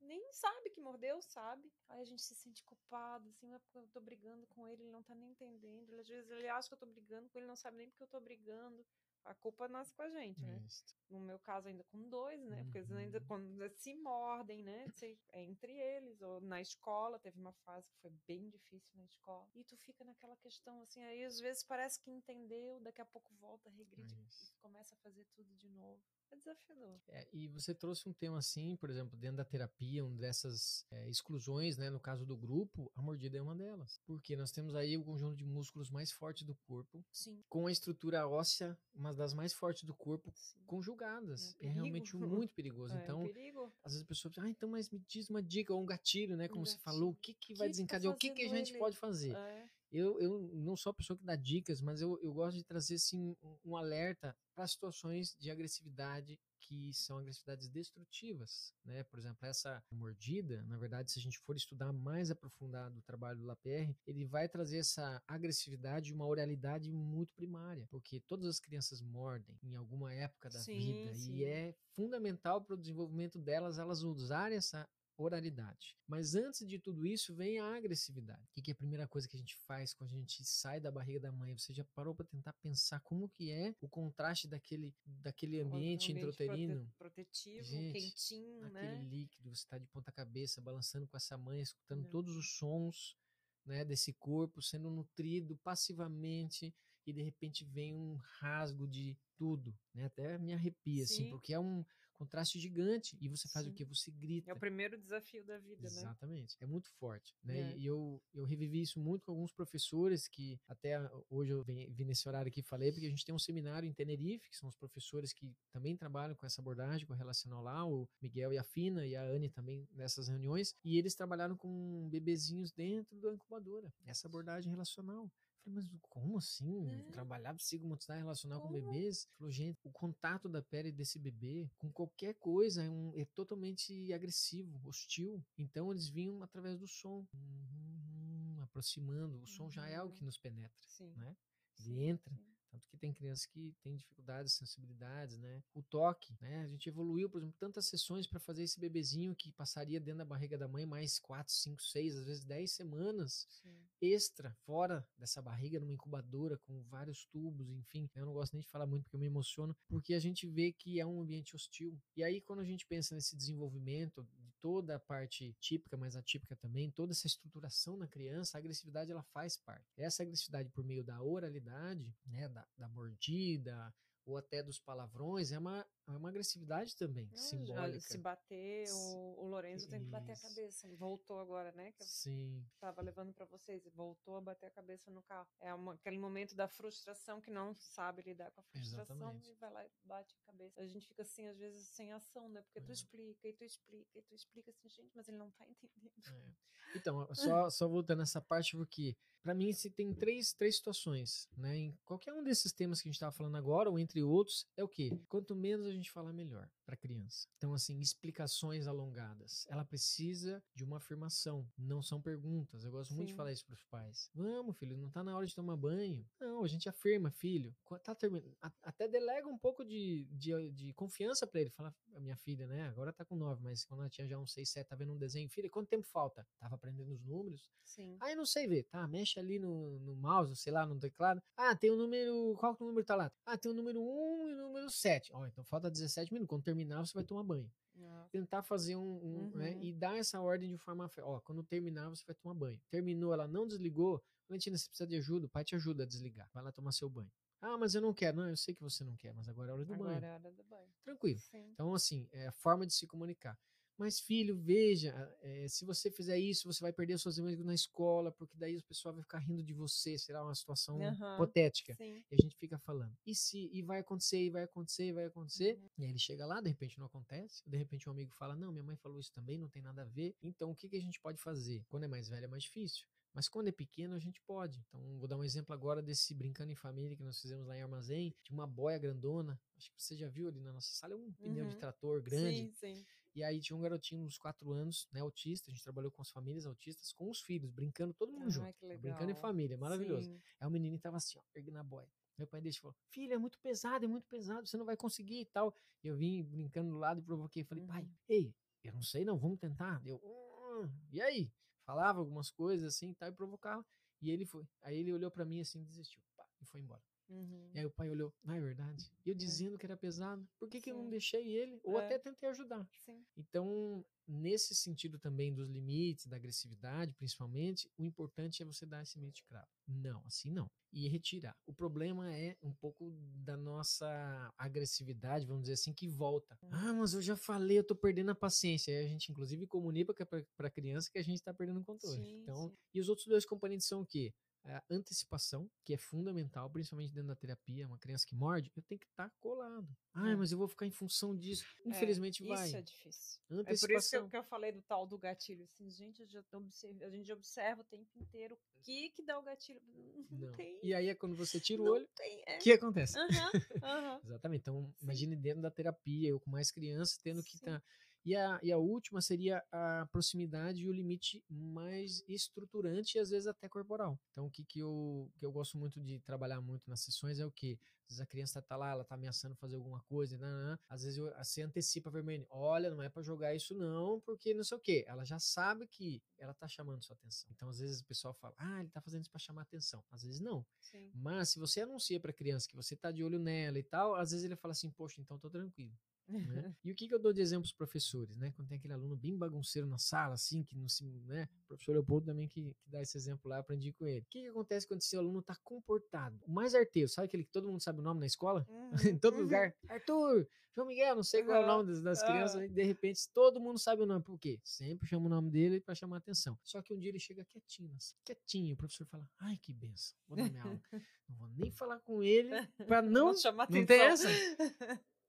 nem sabe que mordeu, sabe? Aí a gente se sente culpado, assim, é porque eu tô brigando com ele, ele não tá nem entendendo. Às vezes ele acha que eu tô brigando com ele, não sabe nem porque eu tô brigando. A culpa nasce com a gente, né? Isso. No meu caso, ainda com dois, né? Porque eles ainda Uhum. quando se mordem, né? É entre eles, ou na escola, teve uma fase que foi bem difícil na escola. E tu fica naquela questão assim, aí às vezes parece que entendeu, daqui a pouco volta, regride Isso. e começa a fazer tudo de novo. É desafiador. É, e você trouxe um tema assim, por exemplo, dentro da terapia, uma dessas é, exclusões, né? No caso do grupo, a mordida é uma delas. Porque nós temos aí o conjunto de músculos mais fortes do corpo, Sim. com a estrutura óssea, uma das mais fortes do corpo, sim. conjugadas. É É, um realmente muito perigoso. É um então, perigo. às vezes a pessoa pensa, ah, então, mas me diz uma dica ou um gatilho, né? Um Como você falou, o que, que vai que tá desencadear, o que, que a gente ele? pode fazer? É. Eu, eu não sou a pessoa que dá dicas, mas eu, eu gosto de trazer assim, um, alerta para situações de agressividade que são agressividades destrutivas, né? Por exemplo, essa mordida, na verdade, se a gente for estudar mais aprofundado o trabalho do LAPR, ele vai trazer essa agressividade, uma oralidade muito primária, porque todas as crianças mordem em alguma época da Sim, vida sim. e é fundamental para o desenvolvimento delas elas usarem essa oralidade. Mas antes de tudo isso vem a agressividade. O que é a primeira coisa que a gente faz quando a gente sai da barriga da mãe? Você já parou para tentar pensar como que é o contraste daquele, daquele ambiente prote- intrauterino? protetivo, Gente, quentinho, Aquele né? líquido, você está de ponta cabeça, balançando com essa mãe, escutando Não. todos os sons né, desse corpo, sendo nutrido passivamente e de repente vem um rasgo de tudo, né? Até me arrepia, assim, Sim. porque é um contraste gigante e você faz o Sim. que? Você grita. É o primeiro desafio da vida, né? Exatamente. É muito forte, né? É. E eu, eu revivi isso muito com alguns professores que até hoje eu vim, vim nesse horário aqui e falei, porque a gente tem um seminário em Tenerife, que são os professores que também trabalham com essa abordagem, com relacional lá, o Miguel e a Fina e a Anne também nessas reuniões, e eles trabalharam com bebezinhos dentro da incubadora, essa abordagem relacional. Falei, mas como assim? É. Trabalhar psicomotricidade relacional com Como? bebês? Falou, gente, o contato da pele desse bebê com qualquer coisa é, um- é totalmente agressivo, hostil. Então eles vinham através do som, Uhum, aproximando. O som já é o que nos penetra, Sim. né? Ele entra. sim. Tanto que tem crianças que têm dificuldades, sensibilidades, né? O toque, né? A gente evoluiu, por exemplo, tantas sessões para fazer esse bebezinho que passaria dentro da barriga da mãe mais 4, 5, 6, às vezes 10 semanas sim. extra, fora dessa barriga, numa incubadora com vários tubos, enfim. Eu não gosto nem de falar muito porque eu me emociono, porque a gente vê que é um ambiente hostil. E aí, quando a gente pensa nesse desenvolvimento de toda a parte típica, mas atípica também, toda essa estruturação na criança, a agressividade ela faz parte. Essa agressividade por meio da oralidade, né, da, da mordida, ou até dos palavrões, é uma, é uma agressividade também, já simbólica. Se bater, o, o Lorenzo tem que bater a cabeça. Ele voltou agora, né? Que Sim, tava levando pra vocês. Ele voltou a bater a cabeça no carro. É uma- aquele momento da frustração que não sabe lidar com a frustração Exatamente. e vai lá e bate a cabeça. A gente fica assim, às vezes, sem ação, né? Porque tu É. explica e tu explica e tu explica assim, gente, mas ele não tá entendendo. É. Então, só, só voltando nessa parte, porque para mim se tem três, três situações, né? Em qualquer um desses temas que a gente estava falando agora, ou entre outros, é o quê? Quanto menos a gente falar, melhor para criança. Então, assim, explicações alongadas. Ela precisa de uma afirmação, não são perguntas. Eu gosto muito de Sim. falar isso para os pais. Vamos, filho, não tá na hora de tomar banho. Não, a gente afirma, filho. Tá terminando. Até delega um pouco de, de, de confiança para ele. Fala, a minha filha, né? Agora tá com nove, mas quando ela tinha já uns seis, sete, tá vendo um desenho. Filha, quanto tempo falta? Tava aprendendo os números. Sim. Ah, eu não sei ver. Tá, mexe ali no, no mouse, sei lá, no teclado. Ah, tem o número. Qual que o número tá lá? Ah, tem o número 1 e o número 7. Ó, então falta 17 minutos. Quando terminar, você vai tomar banho. Nossa. Tentar fazer um. um, né, Uhum. e dar essa ordem de forma. Ó, quando terminar, você vai tomar banho. Terminou, ela não desligou. Valentina, você precisa de ajuda? O pai te ajuda a desligar. Vai lá tomar seu banho. Ah, mas eu não quero. Não, eu sei que você não quer, mas agora é hora do Agora banho. é a hora do banho. Tranquilo. Sim. Então, assim, é a forma de se comunicar. Mas, filho, veja, é, se você fizer isso, você vai perder seus amigos na escola, porque daí o pessoal vai ficar rindo de você, será uma situação Aham. hipotética. Sim. E a gente fica falando, e se, e vai acontecer, e vai acontecer, e vai acontecer. Uhum. E aí ele chega lá, de repente não acontece, de repente um amigo fala, não, minha mãe falou isso também, não tem nada a ver. Então, o que, que a gente pode fazer? Quando é mais velho é mais difícil. Mas quando é pequeno, a gente pode. Então, vou dar um exemplo agora desse Brincando em Família que nós fizemos lá em Armazém, de uma boia grandona. Acho que você já viu ali na nossa sala, é um pneu de Uhum. trator grande. Sim, sim. E aí tinha um garotinho uns 4 anos, né, autista. A gente trabalhou com as famílias autistas, com os filhos, brincando todo mundo Ai, junto. que legal. Brincando em família, maravilhoso. Sim. Aí o menino tava assim, ó, erguendo a boia. Meu pai dele falou, filho, é muito pesado, é muito pesado, você não vai conseguir e tal. E eu vim brincando do lado e provoquei. Falei, pai, Uhum. ei, eu não sei não, vamos tentar. Eu, "Hum, e aí? Falava algumas coisas assim e tal, e provocava. E ele foi. Aí ele olhou pra mim assim desistiu. Pá, e foi embora. Uhum. E aí o pai olhou, não é verdade? Eu é. dizendo que era pesado, por que, que eu não deixei ele? Ou é. até tentei ajudar. Sim. Então, nesse sentido também dos limites, da agressividade, principalmente, o importante é você dar esse limite cravo. Não, assim não. E retirar. O problema é um pouco da nossa agressividade, vamos dizer assim, que volta. Uhum. Ah, mas eu já falei, eu tô perdendo a paciência. Aí a gente, inclusive, comunica para a criança que a gente está perdendo o controle. Sim, então, sim. e os outros dois componentes são o quê? A antecipação, que é fundamental, principalmente dentro da terapia. Uma criança que morde, eu tenho que estar tá colado. Ah, mas eu vou ficar em função disso. É, Infelizmente é, vai. Isso é difícil. É por isso que eu, que eu, falei do tal do gatilho. Assim, gente, a gente observa o tempo inteiro o que que dá o gatilho. Não, não. tem. E aí é quando você tira o olho, o é. que acontece? Uhum, uhum. Exatamente. Então, Sim. imagine dentro da terapia, eu com mais crianças tendo Sim. que estar... Tá, e a, e a última seria a proximidade e o limite mais estruturante e às vezes até corporal. Então, o que, que, eu, que eu gosto muito de trabalhar muito nas sessões é o que? Às vezes a criança tá lá, ela tá ameaçando fazer alguma coisa, né, né, né. às vezes eu, você antecipa vermelho, olha, não é para jogar isso não, porque não sei o que. Ela já sabe que ela tá chamando sua atenção. Então, às vezes o pessoal fala, ah, ele tá fazendo isso para chamar atenção. Às vezes não. Sim. Mas se você anuncia para criança que você tá de olho nela e tal, às vezes ele fala assim, poxa, então tô tranquilo. Né? E o que, que eu dou de exemplo para os professores, né? Quando tem aquele aluno bem bagunceiro na sala, assim, que não se, né? O professor Leopoldo também que, que dá esse exemplo lá, aprendi com ele. O que, que acontece quando seu aluno está comportado? O mais arteiro, sabe aquele que todo mundo sabe o nome na escola? Uhum. em todo lugar. Arthur, João Miguel, não sei qual é o nome das, das crianças, e de repente todo mundo sabe o nome. Por quê? Sempre chama o nome dele para chamar atenção. Só que um dia ele chega quietinho, assim, quietinho, o professor fala, ai que benção, vou dar minha aula. Não vou nem falar com ele para não, não, chamar não ter essa.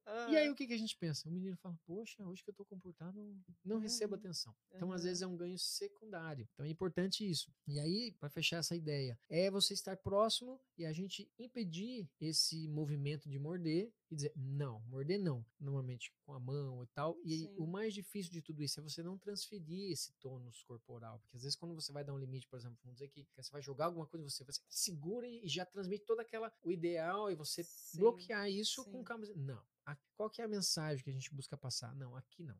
Uhum. E aí o que, que a gente pensa? O menino fala, poxa, hoje que eu tô comportado, não uhum. recebo atenção. Então, uhum. às vezes, é um ganho secundário. Então é importante isso. E aí, para fechar essa ideia, é você estar próximo e a gente impedir esse movimento de morder e dizer, não, morder não. Normalmente com a mão e tal. E Sim. o mais difícil de tudo isso é você não transferir esse tônus corporal. Porque às vezes quando você vai dar um limite, por exemplo, vamos dizer que, que você vai jogar alguma coisa, você, você segura e já transmite toda aquela, o ideal e você Sim. bloquear isso Sim. com calma. Não, qual que é a mensagem que a gente busca passar? Não, aqui não.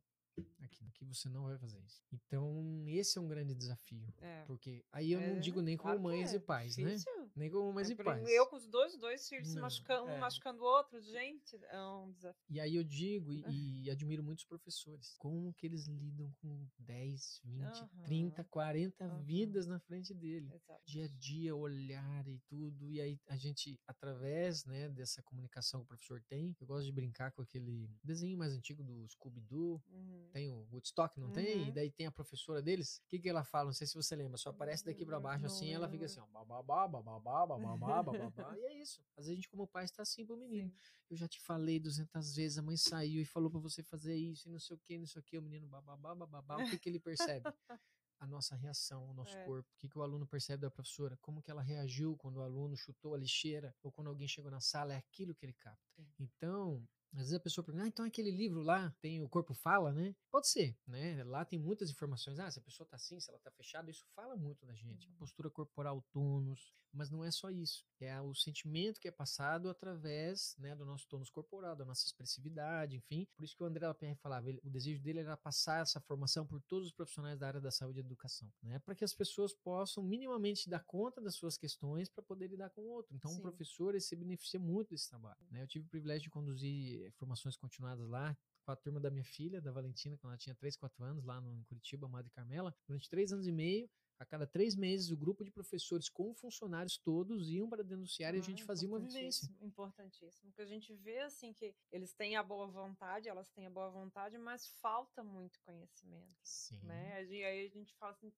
Aqui, aqui você não vai fazer isso. Então, esse é um grande desafio. É. Porque aí eu é, não digo nem como claro mães é. e pais, né? Difícil. né? Nem como mães é, e pais. Eu com os dois, dois filhos não, se machucando, um é. machucando o outro, gente, é um desafio. E aí eu digo e, e admiro muitos professores. Como que eles lidam com 10, 20, uhum. 30, 40 uhum. vidas na frente dele. Exato. Dia a dia, olhar e tudo. E aí a gente, através né, dessa comunicação que o professor tem, eu gosto de brincar com aquele desenho mais antigo do Scooby-Doo. Uhum. Tem o Woodstock, não uhum. tem? E daí tem a professora deles. O que, que ela fala? Não sei se você lembra. Só aparece daqui para baixo assim, ela fica assim, ó, bababá, bababá, bababá, bababá. e é isso. Às vezes a gente, como pai, está assim pro menino. Sim. Eu já te falei 200 vezes, a mãe saiu e falou para você fazer isso e não sei o que, não sei o que. O menino bababá, bababá. O que, que ele percebe? a nossa reação, o nosso é. corpo. O que, que o aluno percebe da professora? Como que ela reagiu quando o aluno chutou a lixeira ou quando alguém chegou na sala? É aquilo que ele capta. Então, às vezes a pessoa pergunta, ah, então aquele livro lá tem o corpo fala, né? Pode ser, né? Lá tem muitas informações. Ah, se a pessoa tá assim, se ela tá fechada, isso fala muito da gente. A uhum. postura corporal, tônus. Mas não é só isso. É o sentimento que é passado através né, do nosso tônus corporal, da nossa expressividade, enfim. Por isso que o André Lapierre falava, ele, o desejo dele era passar essa formação por todos os profissionais da área da saúde e educação, né? Para que as pessoas possam minimamente dar conta das suas questões para poder lidar com o outro. Então, Sim. um professor ele se beneficia muito desse trabalho. Né? Eu tive o privilégio de conduzir formações continuadas lá, com a turma da minha filha, da Valentina, quando ela tinha 3, 4 anos, lá no, em Curitiba, Madre Carmela, durante 3 anos e meio. A cada três meses, o grupo de professores com funcionários todos iam para denunciar ah, e a gente ah, fazia uma vivência. Importantíssimo. Porque a gente vê, assim, que eles têm a boa vontade, elas têm a boa vontade, mas falta muito conhecimento. Sim. Né? E aí a gente fala assim,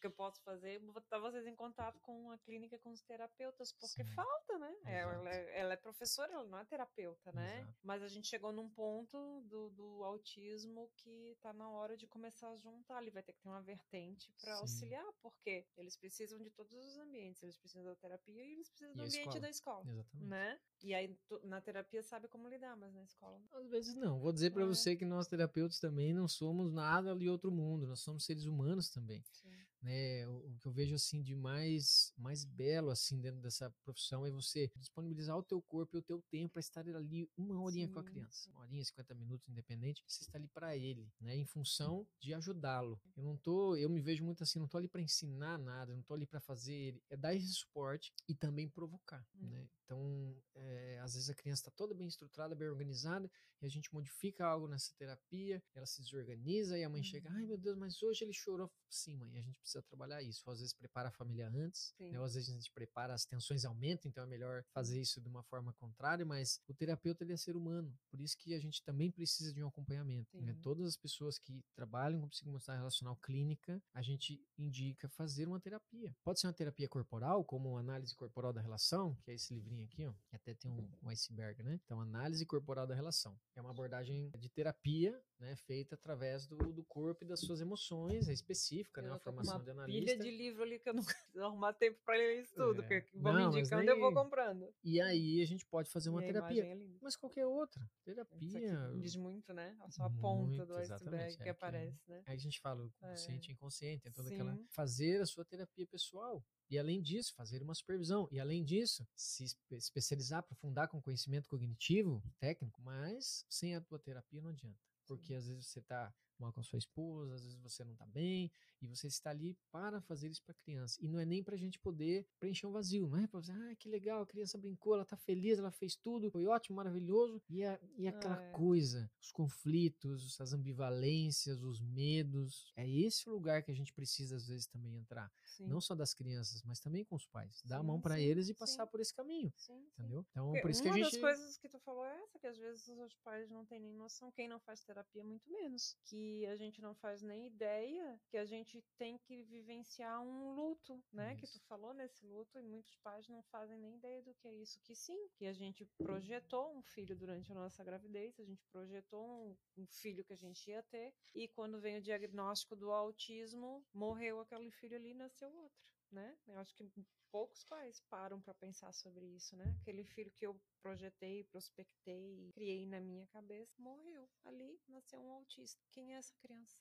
que eu posso fazer, botar vocês em contato com a clínica, com os terapeutas, porque Sim. falta, né? Ela é, ela é, professora, ela não é terapeuta, né? Exato. Mas a gente chegou num ponto do, do autismo que tá na hora de começar a juntar. Ali vai ter que ter uma vertente para auxiliar, porque eles precisam de todos os ambientes. Eles precisam da terapia e eles precisam e do ambiente escola. da escola. Exatamente. Né? E aí na terapia sabe como lidar, mas na escola. Às vezes não. Vou dizer para é. você que nós terapeutas também não somos nada ali outro mundo. Nós somos seres humanos também. Sim. Né? O, que eu vejo assim de mais mais belo assim dentro dessa profissão é você disponibilizar o teu corpo e o teu tempo para estar ali uma horinha Sim. com a criança, uma horinha, 50 minutos, independente, você está ali para ele, né? Em função de ajudá-lo. Eu não tô, eu me vejo muito assim, não tô ali para ensinar nada, não tô ali para fazer, é dar esse suporte e também provocar, hum. né? Então, é, às vezes a criança está toda bem estruturada, bem organizada, e a gente modifica algo nessa terapia, ela se desorganiza e a mãe uhum. chega, ai meu Deus, mas hoje ele chorou. Sim, mãe, a gente precisa trabalhar isso. Ou às vezes prepara a família antes, né? ou às vezes a gente prepara, as tensões aumentam, então é melhor fazer isso de uma forma contrária, mas o terapeuta ele é ser humano, por isso que a gente também precisa de um acompanhamento. Né? Todas as pessoas que trabalham com psicomotricidade relacional clínica, a gente indica fazer uma terapia. Pode ser uma terapia corporal, como análise corporal da relação, que é esse livrinho aqui, ó, que até tem um, um iceberg, né? Então, análise corporal da relação. É uma abordagem de terapia, né, feita através do, do corpo e das suas emoções, é específica, né, eu né, a formação de analista. pilha de livro ali que eu não arrumar tempo para ler isso tudo, é. porque vão me indicando e eu vou comprando. E aí a gente pode fazer uma terapia, é mas qualquer outra terapia. diz muito, né? A sua ponta do iceberg que, é, aparece, né? Aí a gente fala o consciente e inconsciente, tem toda Sim. aquela fazer a sua terapia pessoal. E além disso, fazer uma supervisão. E além disso, se especializar, aprofundar com conhecimento cognitivo, técnico, mas sem a tua terapia não adianta. Porque às vezes você está mal com a sua esposa, às vezes você não está bem, e você está ali para fazer isso para a criança. E não é nem para a gente poder preencher um vazio, não é para você, ah, que legal, a criança brincou, ela está feliz, ela fez tudo, foi ótimo, maravilhoso. E, a, e aquela é. coisa, os conflitos, as ambivalências, os medos, é esse o lugar que a gente precisa às vezes também entrar. Sim. Não só das crianças, mas também com os pais. Dar sim, a mão para eles e passar sim. por esse caminho. entendeu? Então, Porque por isso que a gente. Uma das coisas que tu falou é essa, que às vezes os pais não têm nem noção, quem não faz terapia, muito menos. Que a gente não faz nem ideia que a gente tem que vivenciar um luto, né? Isso. Que tu falou nesse luto, e muitos pais não fazem nem ideia do que é isso. Que sim, que a gente projetou um filho durante a nossa gravidez, a gente projetou um, um filho que a gente ia ter, e quando vem o diagnóstico do autismo, morreu aquele filho ali e nasceu outro. Né? Eu acho que poucos pais param para pensar sobre isso, né? Aquele filho que eu projetei, prospectei, criei na minha cabeça, morreu. Ali nasceu um autista. Quem é essa criança?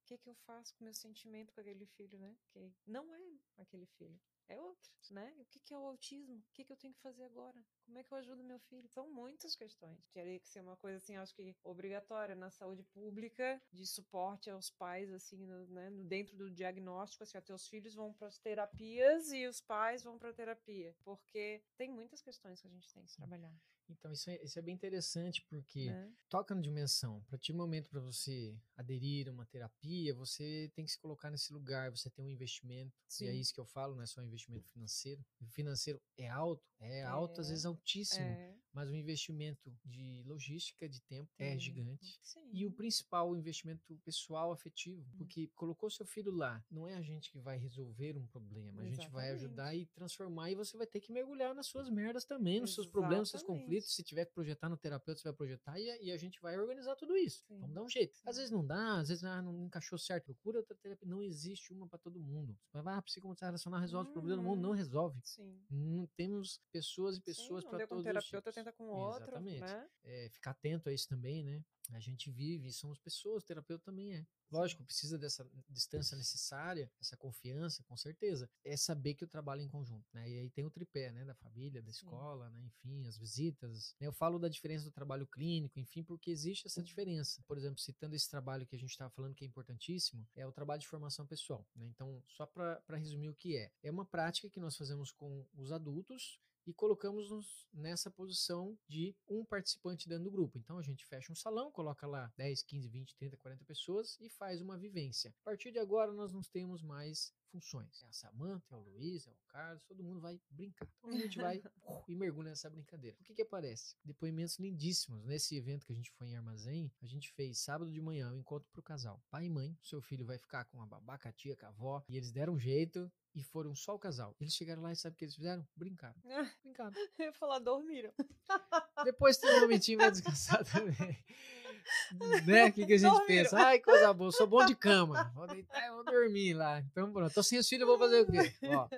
O que, que eu faço com meu sentimento com aquele filho, né? Que não é aquele filho é outro, né? O que, que é o autismo? O que, que eu tenho que fazer agora? Como é que eu ajudo meu filho? São muitas questões. Teria que ser uma coisa assim, acho que obrigatória na saúde pública, de suporte aos pais, assim, no, né? dentro do diagnóstico, assim, ó, teus filhos vão para as terapias e os pais vão para a terapia, porque tem muitas questões que a gente tem que trabalhar. Então, isso é, isso é bem interessante porque é. toca na dimensão. Para partir do momento para você aderir a uma terapia, você tem que se colocar nesse lugar, você tem um investimento. Sim. E é isso que eu falo, não é só um investimento financeiro. O financeiro é alto, é, é alto, às vezes altíssimo, é. Mas o investimento de logística, de tempo, é gigante. Sim. E o principal, o investimento pessoal, afetivo. Hum. Porque colocou seu filho lá, não é a gente que vai resolver um problema, a Exatamente. gente vai ajudar e transformar, e você vai ter que mergulhar nas suas merdas também, nos Exatamente. seus problemas, nos seus conflitos conflito, se tiver que projetar no terapeuta, você vai projetar e, e a gente vai organizar tudo isso. Sim. Vamos dar um jeito. Às vezes não dá, às vezes ah, não encaixou certo. Procura outra terapia. Não existe uma para todo mundo. Você vai, ah, psicomotricidade relacional resolve hum, o problema do mundo. Não uhum. resolve. Sim. Não temos pessoas e pessoas para todos um terapeuta, com outro. Exatamente. Né? É, ficar atento a isso também, né? A gente vive, somos pessoas, o terapeuta também é. Lógico, precisa dessa distância necessária, essa confiança, com certeza. É saber que eu trabalho em conjunto, né? E aí tem o tripé, né? Da família, da escola, né? Enfim, as visitas. Né? Eu falo da diferença do trabalho clínico, enfim, porque existe essa diferença. Por exemplo, citando esse trabalho que a gente estava falando que é importantíssimo, é o trabalho de formação pessoal, né? Então, só para resumir o que é. É uma prática que nós fazemos com os adultos e colocamos-nos nessa posição de um participante dentro do grupo. Então a gente fecha um salão, coloca lá 10, 15, 20, 30, 40 pessoas e faz uma vivência. A partir de agora nós não temos mais funções. É a Samanta, é o Luiz, é o Carlos, todo mundo vai brincar. Então a gente vai uh, e mergulha nessa brincadeira. O que que aparece? Depoimentos lindíssimos. Nesse evento que a gente foi em Armazém, a gente fez sábado de manhã um encontro pro casal. Pai e mãe, seu filho vai ficar com a babá, com a tia, com a avó, e eles deram um jeito, e foram só o casal. Eles chegaram lá e sabe o que eles fizeram? Brincaram. Brincaram. Eu ia falar, dormiram. Depois tem um momentinho pra descansar também. né? O que, que a gente dormiram. pensa? Ai, coisa boa, sou bom de cama. Vou deitar e vou dormir lá. Então pronto, tô sem os filhos, vou fazer o quê? Ó.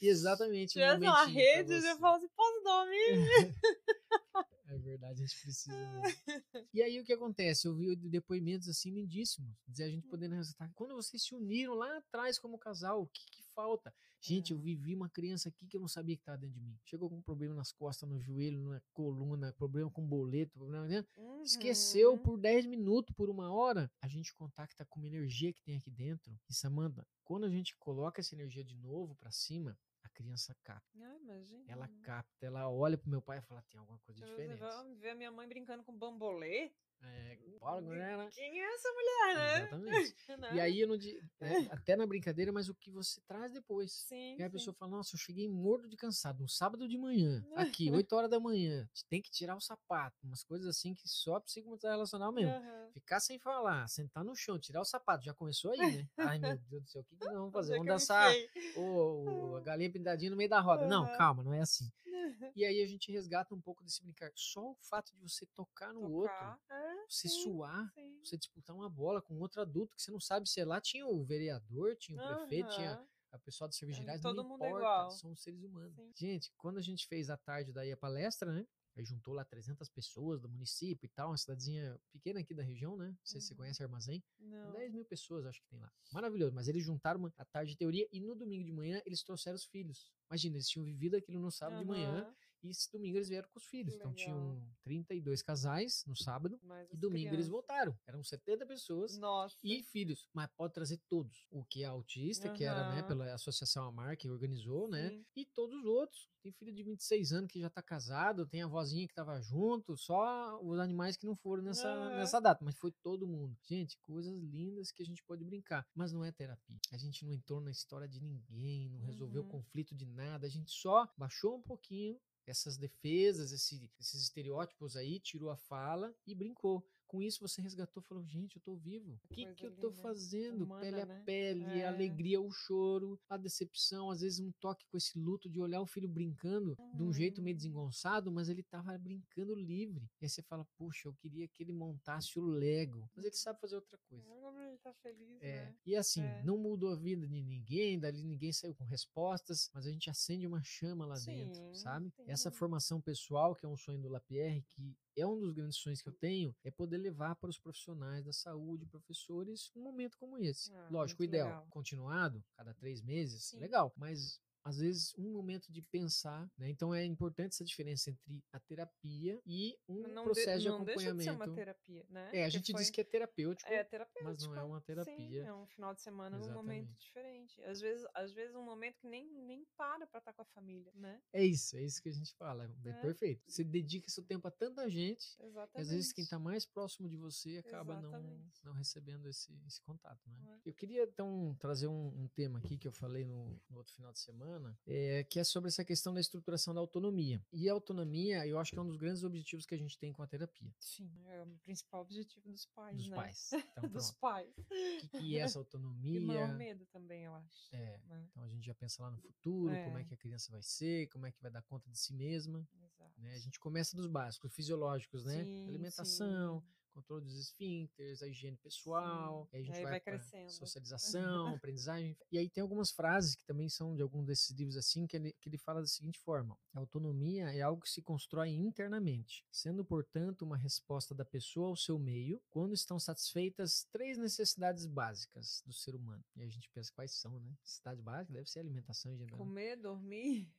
Exatamente. Se tivesse uma rede, eu falo assim, posso dormir? É verdade, a gente precisa. Mesmo. E aí o que acontece? Eu vi depoimentos assim lindíssimos, dizer a gente Hum. podendo ressaltar. Quando vocês se uniram lá atrás como casal, o que, que falta? Gente, eu É. vivi uma criança aqui que eu não sabia que estava dentro de mim. Chegou com um problema nas costas, no joelho, na coluna, problema com boleto, problema. Né? Esqueceu Uhum. por 10 minutos, por uma hora. A gente contacta com uma energia que tem aqui dentro. E Samanta, quando a gente coloca essa energia de novo para cima, a criança capta. Ah. Ela capta, ela olha pro meu pai e fala: tem alguma coisa eu diferente. vamos ver a minha mãe brincando com bambolê. É, bora, galera. Quem é essa mulher, né? Exatamente. E Né? aí, eu não né, até na brincadeira, mas o que você traz depois. Sim, E a sim. pessoa fala, nossa, eu cheguei morto de cansado, um sábado de manhã, aqui, 8 horas da manhã, tem que tirar o sapato, umas coisas assim que só psicomotor relacional mesmo. Aham. Ficar sem falar, sentar no chão, tirar o sapato, já começou aí, né? Ai, meu Deus do céu, o que, que nós vamos fazer? É Vamos que eu dançar o, o- a galinha pintadinha no meio da roda. Não, Aham. calma, não é assim. E aí a gente resgata um pouco desse brincar. Só o fato de você tocar no outro, Tocar. É, você sim, suar, sim. você disputar uma bola com outro adulto que você não sabe se é lá tinha o vereador, tinha o prefeito, tinha a pessoa do serviço É, gerais, todo não mundo é importa, igual. são seres humanos. Sim. Gente, quando a gente fez a tarde daí a palestra, né? Aí juntou lá 300 pessoas do município e tal, uma cidadezinha pequena aqui da região, né? Não sei se você Uhum. conhece Armazém. Não. 10 mil pessoas, acho que tem lá. Maravilhoso. Mas eles juntaram uma, a tarde de teoria e no domingo de manhã eles trouxeram os filhos. Imagina, eles tinham vivido aquilo no sábado de manhã. E esse domingo eles vieram com os filhos. Então tinham 32 casais no sábado Mas e domingo eles crianças- voltaram. Eram 70 pessoas Nossa. e filhos, mas pode trazer todos. O que é autista, que era, né, pela Associação Amar, que organizou, né? Sim. E todos os outros. Tem filho de 26 anos que já tá casado, tem a vozinha que tava junto, só os animais que não foram nessa, Aham. nessa data, mas foi todo mundo. Gente, coisas lindas que a gente pode brincar, mas não é terapia. A gente não entrou na história de ninguém, não resolveu Uhum. conflito de nada, a gente só baixou um pouquinho essas defesas, esse- esses estereótipos aí, tirou a fala e brincou. Com isso você resgatou, falou, gente, eu tô vivo. O que, que eu tô fazendo? Humana, pele a né? pele, É. a alegria, o choro, a decepção, às vezes um toque com esse luto de olhar o filho brincando de um jeito meio Uhum. desengonçado, mas ele tava brincando livre. E aí você fala, puxa, eu queria que ele montasse o Lego. Mas ele sabe fazer outra coisa. Ele tá feliz, É, né? e assim, É. não mudou a vida de ninguém, dali ninguém saiu com respostas, mas a gente acende uma chama lá dentro, Sim, sabe? Essa sim. formação pessoal, que é um sonho do Lapierre, que é um dos grandes sonhos que eu tenho, é poder levar para os profissionais da saúde, professores, um momento como esse. Ah, Lógico, o ideal, legal. continuado, cada três meses, Sim. legal, mas às vezes um momento de pensar, né? Então é importante essa diferença entre a terapia e um Não, de- processo de não deixa de ser acompanhamento. uma terapia, né? É, a gente foi- diz que é terapêutico, É terapêutico. mas não é uma Sim, terapia. é um final de semana num momento Exatamente. diferente. Às vezes, às vezes um momento que nem, nem para pra estar com a família, né? É isso, é isso que a gente fala. É, É. perfeito. Você dedica seu tempo a tanta gente, Exatamente. às vezes quem está mais próximo de você acaba não, Exatamente. não recebendo esse, esse contato. Né? É? Eu queria então trazer um, um tema aqui que eu falei no, no outro final de semana, é, que é sobre essa questão da estruturação da autonomia. E a autonomia, eu acho que é um dos grandes objetivos que a gente tem com a terapia. Sim, é o principal objetivo dos pais, Dos né? pais. Então, Dos pais. O que, que é essa E o autonomia? maior medo também, eu acho. É, né? então a gente já pensa lá no futuro, como é É. que a criança vai ser, como é que vai dar conta de si mesma. Exato. né? A gente começa dos básicos, fisiológicos, né? Sim, Alimentação, sim. Controle dos esfíncteres, a higiene pessoal, aí a gente Aí vai, vai crescendo. socialização, aprendizagem. E aí tem algumas frases que também são de algum desses livros assim, que ele, que ele fala da seguinte forma: a autonomia é algo que se constrói internamente, sendo, portanto, uma resposta da pessoa ao seu meio quando estão satisfeitas três necessidades básicas do ser humano. E a gente pensa quais são, né? Necessidade básica deve ser alimentação em geral. Comer, dormir.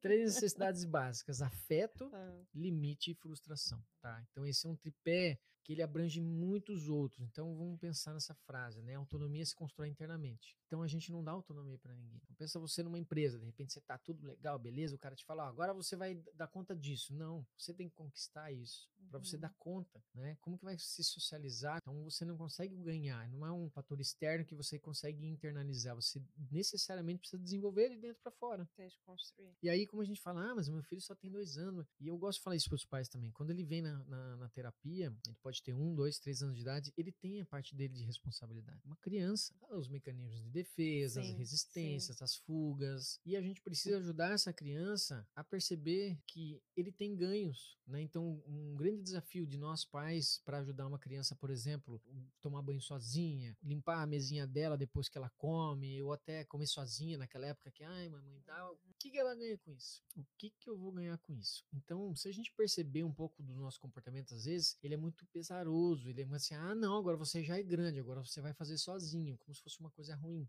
Três necessidades básicas: afeto, Ah, limite e frustração, tá? Então esse é um tripé que ele abrange muitos outros. Então vamos pensar nessa frase, né? A autonomia se constrói internamente. Então a gente não dá autonomia para ninguém. Então, pensa você numa empresa, de repente você tá tudo legal, beleza? O cara te fala, ó, agora você vai dar conta disso. Não, você tem que conquistar isso para você Uhum. dar conta, né? Como que vai se socializar? Então você não consegue ganhar, não é um fator externo que você consegue internalizar. Você necessariamente precisa desenvolver ele dentro para fora. tem que construir. E aí, como a gente fala, ah, mas meu filho só tem dois anos. E eu gosto de falar isso para os pais também. Quando ele vem na, na, na terapia, ele pode ter um, dois, três anos de idade, ele tem a parte dele de responsabilidade. Uma criança, os mecanismos de defesa, as Sim, resistências, as fugas. E a gente precisa ajudar essa criança a perceber que ele tem ganhos. Né? Então, um grande grande desafio de nós pais para ajudar uma criança, por exemplo, tomar banho sozinha, limpar a mesinha dela depois que ela come, ou até comer sozinha naquela época que, ai, mamãe, dá. O que, que ela ganha com isso? O que, que eu vou ganhar com isso? Então, se a gente perceber um pouco do nosso comportamento, às vezes, ele é muito pesaroso, ele é muito assim, ah, não, agora você já é grande, agora você vai fazer sozinho, como se fosse uma coisa ruim.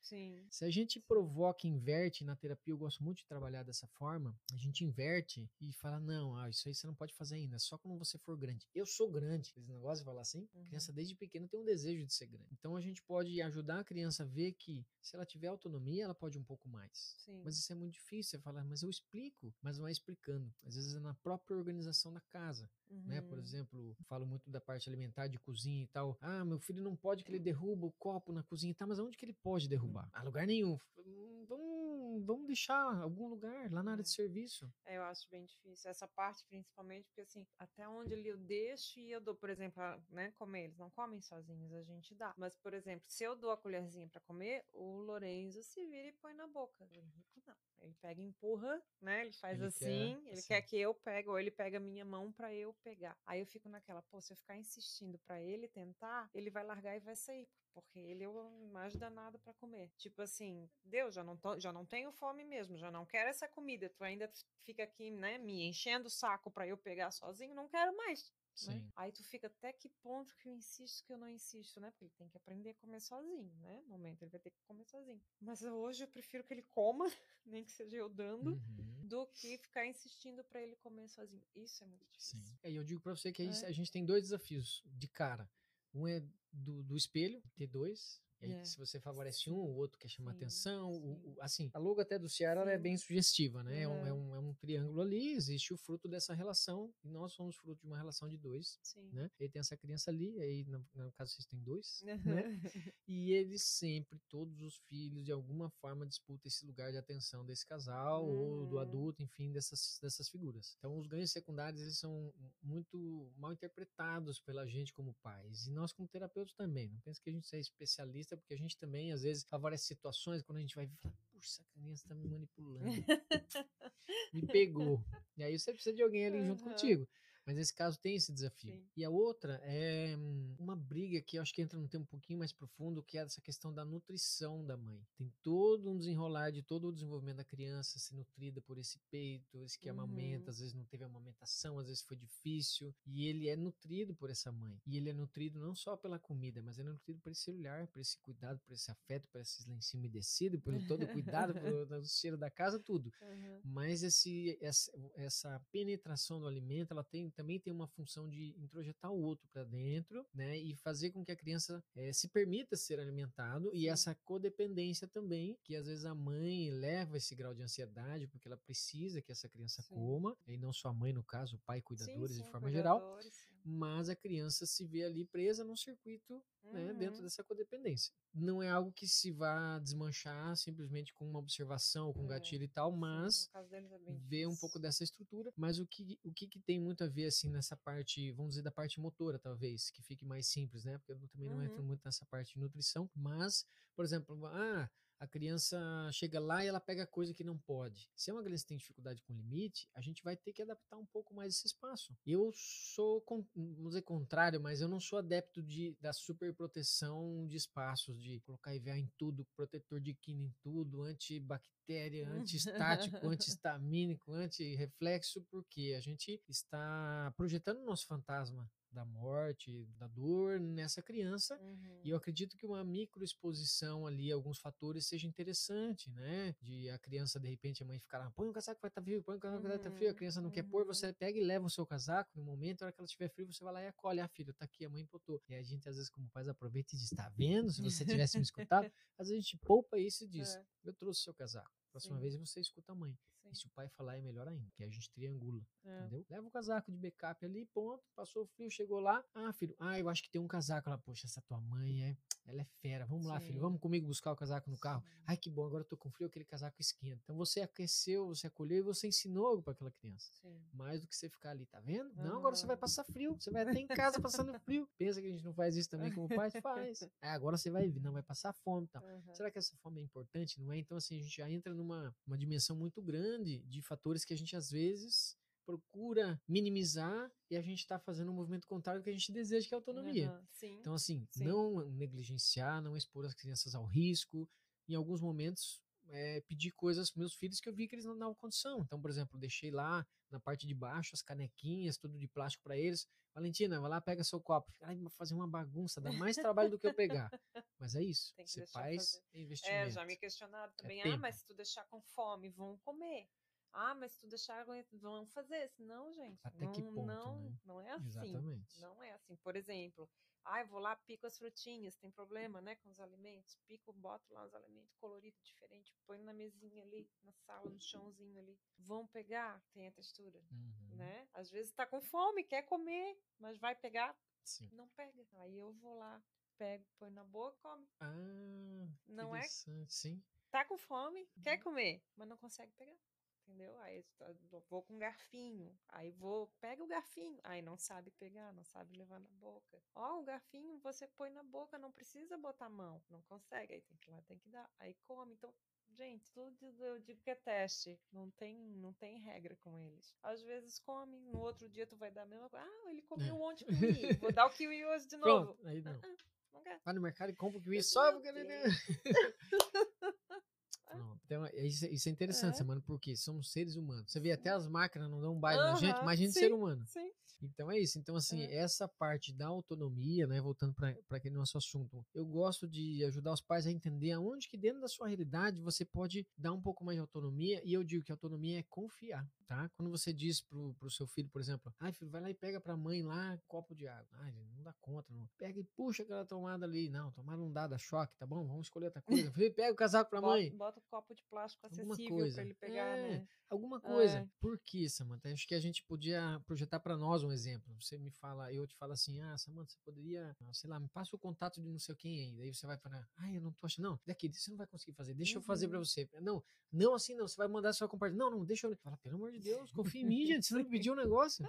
Sim. Se a gente provoca inverte na terapia, eu gosto muito de trabalhar dessa forma, a gente inverte e fala, não, ah, isso aí você não pode fazer ainda, só quando você for grande. Eu sou grande. Esse negócio de falar assim, uhum. criança desde pequena tem um desejo de ser grande. Então a gente pode ajudar a criança a ver que se ela tiver autonomia, ela pode um pouco mais. Sim. Mas isso é muito difícil, você fala, mas eu explico, mas não é explicando. Às vezes é na própria organização da casa. Uhum. Né? Por uhum. exemplo, falo muito da parte alimentar de cozinha e tal. Ah, meu filho não pode que ele derruba o copo na cozinha e tá, mas onde que ele pode derrubar? A lugar nenhum. Hum, vamos, vamos deixar algum lugar lá na área de é. serviço. É, eu acho bem difícil. Essa parte, principalmente, porque assim, até onde ele eu deixo e eu dou, por exemplo, né, comer, eles não comem sozinhos, a gente dá. Mas, por exemplo, se eu dou a colherzinha para comer, o Lorenzo se vira e põe na boca. O Henrico não. Ele pega e empurra, né? Ele faz ele assim, quer, ele assim. quer que eu pegue, ou ele pega a minha mão para eu pegar. Aí eu fico naquela, pô, se eu ficar insistindo para ele tentar, ele vai largar e vai sair, porque ele é o mais danado para comer. Tipo assim, Deus, já não, tô, já não tenho fome mesmo, já não quero essa comida, tu ainda fica aqui, né, me enchendo o saco para eu pegar sozinho, não quero mais. Né? Aí tu fica até que ponto que eu insisto que eu não insisto, né? Porque ele tem que aprender a comer sozinho, né? No momento ele vai ter que comer sozinho. Mas hoje eu prefiro que ele coma, nem que seja eu dando, uhum. do que ficar insistindo para ele comer sozinho. Isso é muito difícil. Sim. É, eu digo para você que é. a gente tem dois desafios de cara. Um é do, do espelho, ter dois, e aí, é. se você favorece um, o outro quer chamar sim, atenção. Sim. O, o, assim, a logo até do Ceará é bem sugestiva, né? É. Um, é, um, é um triângulo ali, existe o fruto dessa relação, e nós somos fruto de uma relação de dois, sim. né? Ele tem essa criança ali, aí no, no caso vocês têm dois, né? E eles sempre, todos os filhos, de alguma forma disputam esse lugar de atenção desse casal, ou do uhum. adulto, enfim, dessas, dessas figuras. Então, os ganhos secundários, eles são muito mal interpretados pela gente como pais, e nós como terapeutas também. Não pensa que a gente é especialista porque a gente também, às vezes, várias situações quando a gente vai falar, puxa, a criança tá me manipulando. me pegou. E aí você precisa de alguém ali uhum. junto contigo. Mas nesse caso tem esse desafio. Sim. E a outra é hum, uma briga que eu acho que entra num tempo um pouquinho mais profundo, que é essa questão da nutrição da mãe. Tem todo um desenrolar de todo o desenvolvimento da criança ser nutrida por esse peito, esse que uhum. amamenta, às vezes não teve amamentação, às vezes foi difícil. E ele é nutrido por essa mãe. E ele é nutrido não só pela comida, mas ele é nutrido por esse olhar, por esse cuidado, por esse afeto, por esse lencinho umedecido, pelo todo o cuidado, pelo cheiro da casa, tudo. Uhum. Mas esse, essa, essa penetração do alimento, ela tem também tem uma função de introjetar o outro para dentro, né? E fazer com que a criança é, se permita ser alimentado e essa codependência também, que às vezes a mãe leva esse grau de ansiedade porque ela precisa que essa criança sim. coma, e não só a mãe no caso, o pai cuidadores sim, sim, de forma geral, mas a criança se vê ali presa num circuito uhum. né, dentro uhum. dessa codependência. Não é algo que se vá desmanchar simplesmente com uma observação, com um é. gatilho e tal, mas é vê um pouco dessa estrutura. Mas o que, o que, que, tem muito a ver, assim, nessa parte, vamos dizer, da parte motora, talvez, que fique mais simples, né? Porque eu também não uhum. entro muito nessa parte de nutrição, mas, por exemplo, ah a criança chega lá e ela pega coisa que não pode. Se é uma criança que tem dificuldade com limite, a gente vai ter que adaptar um pouco mais esse espaço. Eu sou, vamos dizer, contrário, mas eu não sou adepto de, da super proteção de espaços, de colocar IVA em tudo, protetor de quina em tudo, antibactéria, anti-estático, anti-histamínico, anti-reflexo, porque a gente está projetando o nosso fantasma da morte, da dor nessa criança. Uhum. E eu acredito que uma microexposição ali, alguns fatores, seja interessante, né? De a criança, de repente, a mãe ficar lá, põe o casaco vai estar tá frio, põe o casaco vai estar tá frio, a uhum. criança não uhum. quer pôr, você uhum. pega e leva o seu casaco, no momento, na hora que ela estiver frio, você vai lá e acolhe, ah, filho, tá aqui, a mãe botou. E a gente, às vezes, como pais, aproveita e diz, tá vendo? Se você tivesse me escutado, às vezes a gente poupa isso e diz, é. eu trouxe o seu casaco. Próxima Sim. vez você escuta a mãe. Sim. E se o pai falar é melhor ainda, que a gente triangula, é. entendeu? Leva o casaco de backup ali, ponto, passou o frio, chegou lá. Ah, filho, ah, eu acho que tem um casaco lá. Poxa, essa tua mãe é, ela é fera. Vamos Sim. lá, filho, vamos comigo buscar o casaco no carro. Sim. Ai, que bom, agora eu tô com frio, aquele casaco esquenta. Então você aqueceu, você acolheu e você ensinou algo para aquela criança. Mais do que você ficar ali, tá vendo? Não, agora você vai passar frio, você vai até em casa passando frio. Pensa que a gente não faz isso também como pai? Faz. É, agora você vai vir, não vai passar fome, tá? Uhum. Será que essa fome é importante? Não é? Então assim, a gente já entra numa uma dimensão muito grande de fatores que a gente às vezes procura minimizar e a gente está fazendo um movimento contrário do que a gente deseja, que é a autonomia. Uhum, sim. Então, assim, Sim. não negligenciar, não expor as crianças ao risco. Em alguns momentos, é, pedir coisas para meus filhos que eu vi que eles não davam condição. Então, por exemplo, deixei lá na parte de baixo as canequinhas, tudo de plástico para eles. Valentina, vai lá, pega seu copo. Ai, vai fazer uma bagunça, dá mais trabalho do que eu pegar. Mas é isso. Tem que Você faz fazer. investimento. É, já me questionaram também. ah, tempo. mas se tu deixar com fome, vão comer. Ah, mas se tu deixar, vão fazer. Não, gente. Até não, que ponto, não, né? não é assim. Exatamente. Não é assim. Por exemplo, ah, eu vou lá, pico as frutinhas, tem problema, né, com os alimentos. Pico, boto lá os alimentos coloridos diferentes, põe na mesinha ali, na sala, no chãozinho ali. Vão pegar, tem a textura, Uhum, né? Às vezes tá com fome, quer comer, mas vai pegar, Sim. não pega. Aí eu vou lá, pego, põe na boca, come. Ah, Não é sim. tá com fome, quer Uhum. comer, mas não consegue pegar. Entendeu? Aí tá- vou com garfinho, aí vou, pega o garfinho, aí não sabe pegar, não sabe levar na boca. Ó, o garfinho você põe na boca, não precisa botar a mão, não consegue, aí tem que ir lá, tem que dar, aí come. Então, gente, tudo eu digo que é teste, não tem, não tem regra com eles. Às vezes come, no outro dia tu vai dar a mesma coisa. Ah, ele comeu É. ontem kiwi, vou dar o kiwi hoje de novo. Pronto, aí não. Não quer. Vai no mercado e compra o kiwi só porque ele... Então, é- isso, isso é interessante, É. Samana, porque somos seres humanos. Você vê, até as máquinas não dão um baile na gente, imagina sim. ser humano. Sim. Então é isso. Então, assim, É. essa parte da autonomia, né? Voltando para aquele nosso assunto, eu gosto de ajudar os pais a entender aonde que dentro da sua realidade você pode dar um pouco mais de autonomia. E eu digo que autonomia é confiar, tá? Quando você diz pro, pro seu filho, por exemplo, ai, filho, vai lá e pega pra mãe lá um copo de água. Ai, não dá conta, não. Pega e puxa aquela tomada ali. Não, tomada não dá, dá choque, tá bom? Vamos escolher outra coisa. Filho, pega o casaco pra mãe. Bota, o copo de plástico Alguma acessível coisa. pra ele pegar, É. né? Alguma coisa. É. Por que, Samantha? Acho que a gente podia projetar para nós um exemplo. Você me fala, eu te falo assim, ah, Samantha, você poderia, ah, sei lá, me passa o contato de não sei quem aí. Daí você vai falar, ah, eu não tô achando. Não, daqui, você não vai conseguir fazer. Deixa eu fazer para Uhum. você. Não, não assim não. Você vai mandar só compartilhar. Não, não, deixa eu. Fala, pelo amor de Deus, confia em mim, gente. Você não me pediu um negócio.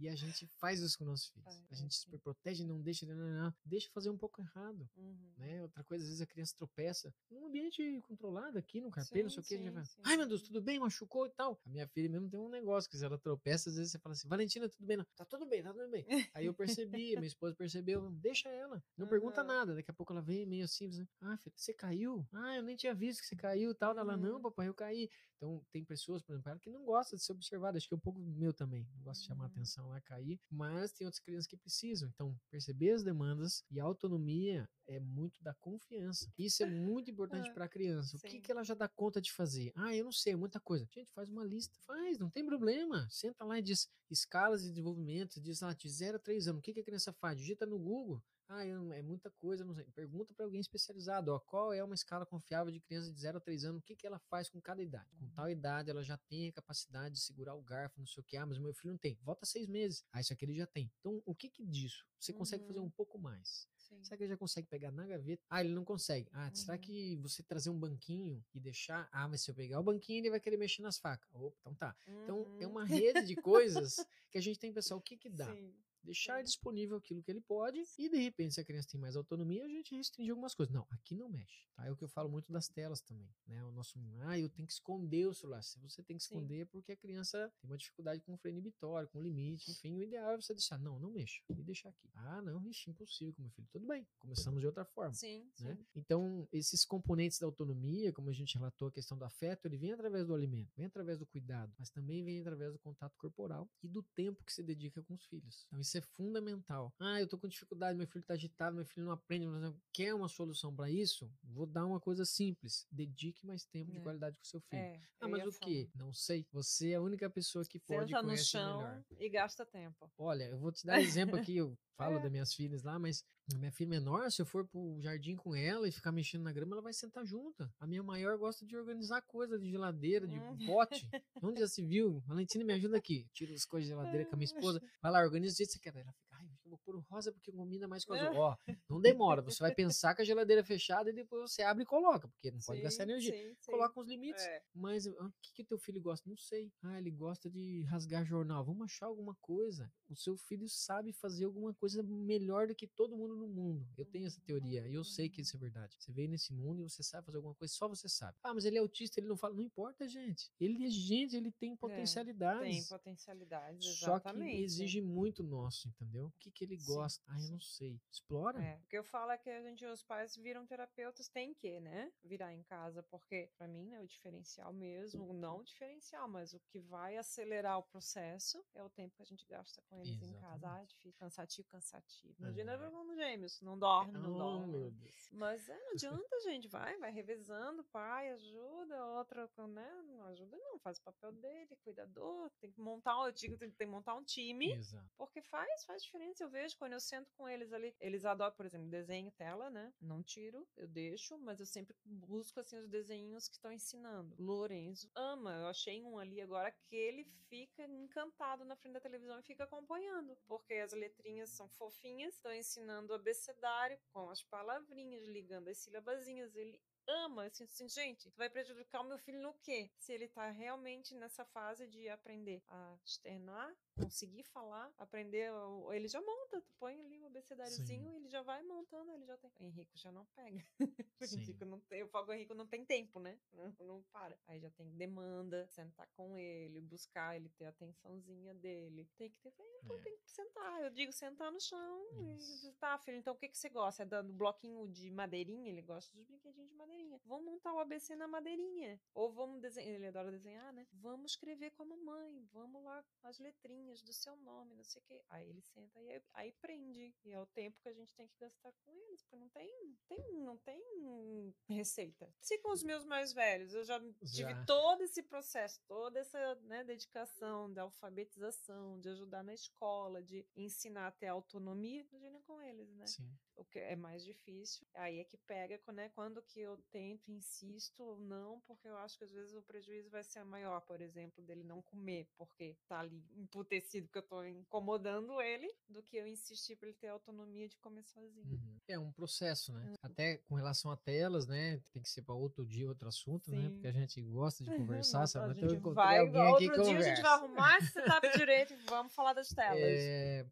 E a gente faz isso com nossos filhos. A gente super protege, não deixa, não, não, não. deixa fazer um pouco errado. Uhum. Né? Outra coisa, às vezes a criança tropeça num ambiente controlado aqui, no carpê, não sei o que, a gente sim, vai, sim. ai meu Deus, tudo bem, machucou e tal. A minha filha mesmo tem um negócio que se ela tropeça, às vezes você fala assim, Valentina, tudo bem? Não, tá tudo bem, tá tudo bem. Aí eu percebi, minha esposa percebeu, deixa ela, não pergunta Aham. nada. Daqui a pouco ela vem meio assim, assim, ah, filha, você caiu? Ah, eu nem tinha visto que você caiu e tal. Ela, não, Uhum. papai, eu caí. Então, tem pessoas, por exemplo, ela que não gosta de ser observada, acho que é um pouco meu também, não gosta de chamar Uhum. atenção lá, cair, mas tem outras crianças que precisam. Então, perceber as demandas e a autonomia é muito da confiança. Isso é muito importante Ah, para a criança. O que, que ela já dá conta de fazer? Ah, eu não sei, é muita coisa. Gente, faz uma lista. Faz, não tem problema. Senta lá e diz escalas de desenvolvimento, diz lá de 0 a 3 anos. O que, que a criança faz? Digita no Google. Ah, eu não- é muita coisa, não sei. Pergunta para alguém especializado, ó, qual é uma escala confiável de criança de 0 a 3 anos, o que, que ela faz com cada idade. Com tal idade, ela já tem a capacidade de segurar o garfo, não sei o que, ah, mas meu filho não tem. Volta seis meses. Ah, isso aqui ele já tem. Então, o que que disso? Você consegue fazer Uhum. um pouco mais. Sim. Será que ele já consegue pegar na gaveta? Ah, ele não consegue. Ah, será Uhum. que você trazer um banquinho e deixar? Ah, mas se eu pegar o banquinho, ele vai querer mexer nas facas. Opa, então tá. Então é Uhum. uma rede de coisas que a gente tem que pensar o que que dá. Sim. Deixar sim. disponível aquilo que ele pode e de repente se a criança tem mais autonomia, a gente restringe algumas coisas. Não, aqui não mexe, tá? É o que eu falo muito das telas também, né? O nosso, ah, eu tenho que esconder o celular. Se você tem que esconder é porque a criança tem uma dificuldade com o freio inibitório, com limite, enfim, o ideal é você deixar, não, não mexa, e deixar aqui. Ah, não, ixi, impossível com meu filho. Tudo bem, começamos de outra forma Sim, né? sim. Então, esses componentes da autonomia, como a gente relatou a questão do afeto, ele vem através do alimento, vem através do cuidado, mas também vem através do contato corporal e do tempo que se dedica com os filhos. Então, isso é fundamental. Ah, eu tô com dificuldade, meu filho tá agitado, meu filho não aprende, mas quer uma solução para isso? Vou dar uma coisa simples. Dedique mais tempo de É. qualidade com seu filho. É, Ah, mas ia o que? Não sei. Você é a única pessoa que falar. pode Senta no chão melhor. e gasta tempo. Olha, eu vou te dar exemplo aqui, eu falo É. das minhas filhas lá, mas a minha filha menor, se eu for pro jardim com ela e ficar mexendo na grama, ela vai sentar junto. A minha maior gosta de organizar coisa de geladeira, de Hum. pote. Onde já se viu? Valentina, me ajuda aqui. Tira as coisas de geladeira com a minha esposa. Vai lá, organiza do jeito que você quer. Ela fica, vou pôr o rosa porque combina mais com o azul. Ó, não demora, você vai pensar com a geladeira fechada e depois você abre e coloca, porque não pode sim, gastar energia. Sim, sim. Coloca uns limites. É. Mas ah, o que, que teu filho gosta? Não sei. Ah, ele gosta de rasgar jornal. Vamos achar alguma coisa. O seu filho sabe fazer alguma coisa melhor do que todo mundo no mundo. Eu tenho essa teoria e eu sei que isso é verdade. Você veio nesse mundo e você sabe fazer alguma coisa, só você sabe. Ah, mas ele é autista, ele não fala. Não importa, gente. Ele é gente, ele tem potencialidades. É, tem potencialidades, exatamente. Só que exige muito nosso, entendeu? O que, que ele gosta? Sim, ah, eu não sei. Explora. É, o que eu falo é que a gente, os pais viram terapeutas, tem que, né? Virar em casa, porque para mim, né, o diferencial mesmo, não o diferencial, mas o que vai acelerar o processo é o tempo que a gente gasta com eles Exatamente. em casa. Ah, difícil, cansativo, cansativo. Imagina uhum. irmão gêmeos, não dorme, não oh, dorme. Meu Deus. Mas é, não adianta, gente, vai, vai revezando, pai ajuda, outra, né? Não ajuda não, faz o papel dele, cuidador, tem que montar, eu digo, tem que montar um time, Exato. porque faz, faz diferença. Eu vejo quando eu sento com eles ali, eles adoram, por exemplo, desenho tela, né? Não tiro, eu deixo, mas eu sempre busco assim os desenhos que estão ensinando. Lourenço ama, eu achei um ali agora que ele fica encantado na frente da televisão e fica acompanhando, porque as letrinhas são fofinhas, estão ensinando o abecedário com as palavrinhas, ligando as sílabazinhas. Ele ama, assim, assim, gente, vai prejudicar o meu filho no quê? Se ele tá realmente nessa fase de aprender a externar, conseguir falar, aprender, ele já monta, tu põe ali o um abecedáriozinho, ele já vai montando, ele já tem. O Henrico já não pega. o Henrico não tem, o Henrico não tem tempo, né? Não, não para. Aí já tem demanda, sentar com ele, buscar ele ter a atençãozinha dele. Tem que ter, é. tem que sentar. Eu digo sentar no chão Isso. e tá, filho, então o que que você gosta? É dando bloquinho de madeirinha? Ele gosta dos brinquedinhos de madeirinha madeirinha. Vamos montar o ABC na madeirinha. Ou vamos desenhar. Ele adora desenhar, né? Vamos escrever com a mamãe. Vamos lá as letrinhas do seu nome, não sei o quê. Aí ele senta e aí, aí, prende. E é o tempo que a gente tem que gastar com eles. Porque não tem, tem, não tem receita. Se com os meus mais velhos eu já, já. tive todo esse processo, toda essa né, dedicação da alfabetização, de ajudar na escola, de ensinar a ter autonomia, imagina com eles, né? Sim o que é mais difícil. Aí é que pega, né? Quando que eu tento, insisto ou não, porque eu acho que às vezes o prejuízo vai ser maior, por exemplo, dele não comer, porque tá ali emputecido que eu tô incomodando ele, do que eu insistir para ele ter autonomia de comer sozinho. Uhum. É um processo, né? Uhum. Até com relação a telas, né? Tem que ser para outro dia, outro assunto, né? Sim. né? Porque a gente gosta de conversar, sabe? Então, eu vai, alguém outro aqui dia conversa. a gente vai arrumar esse setup direito e vamos falar das telas. É,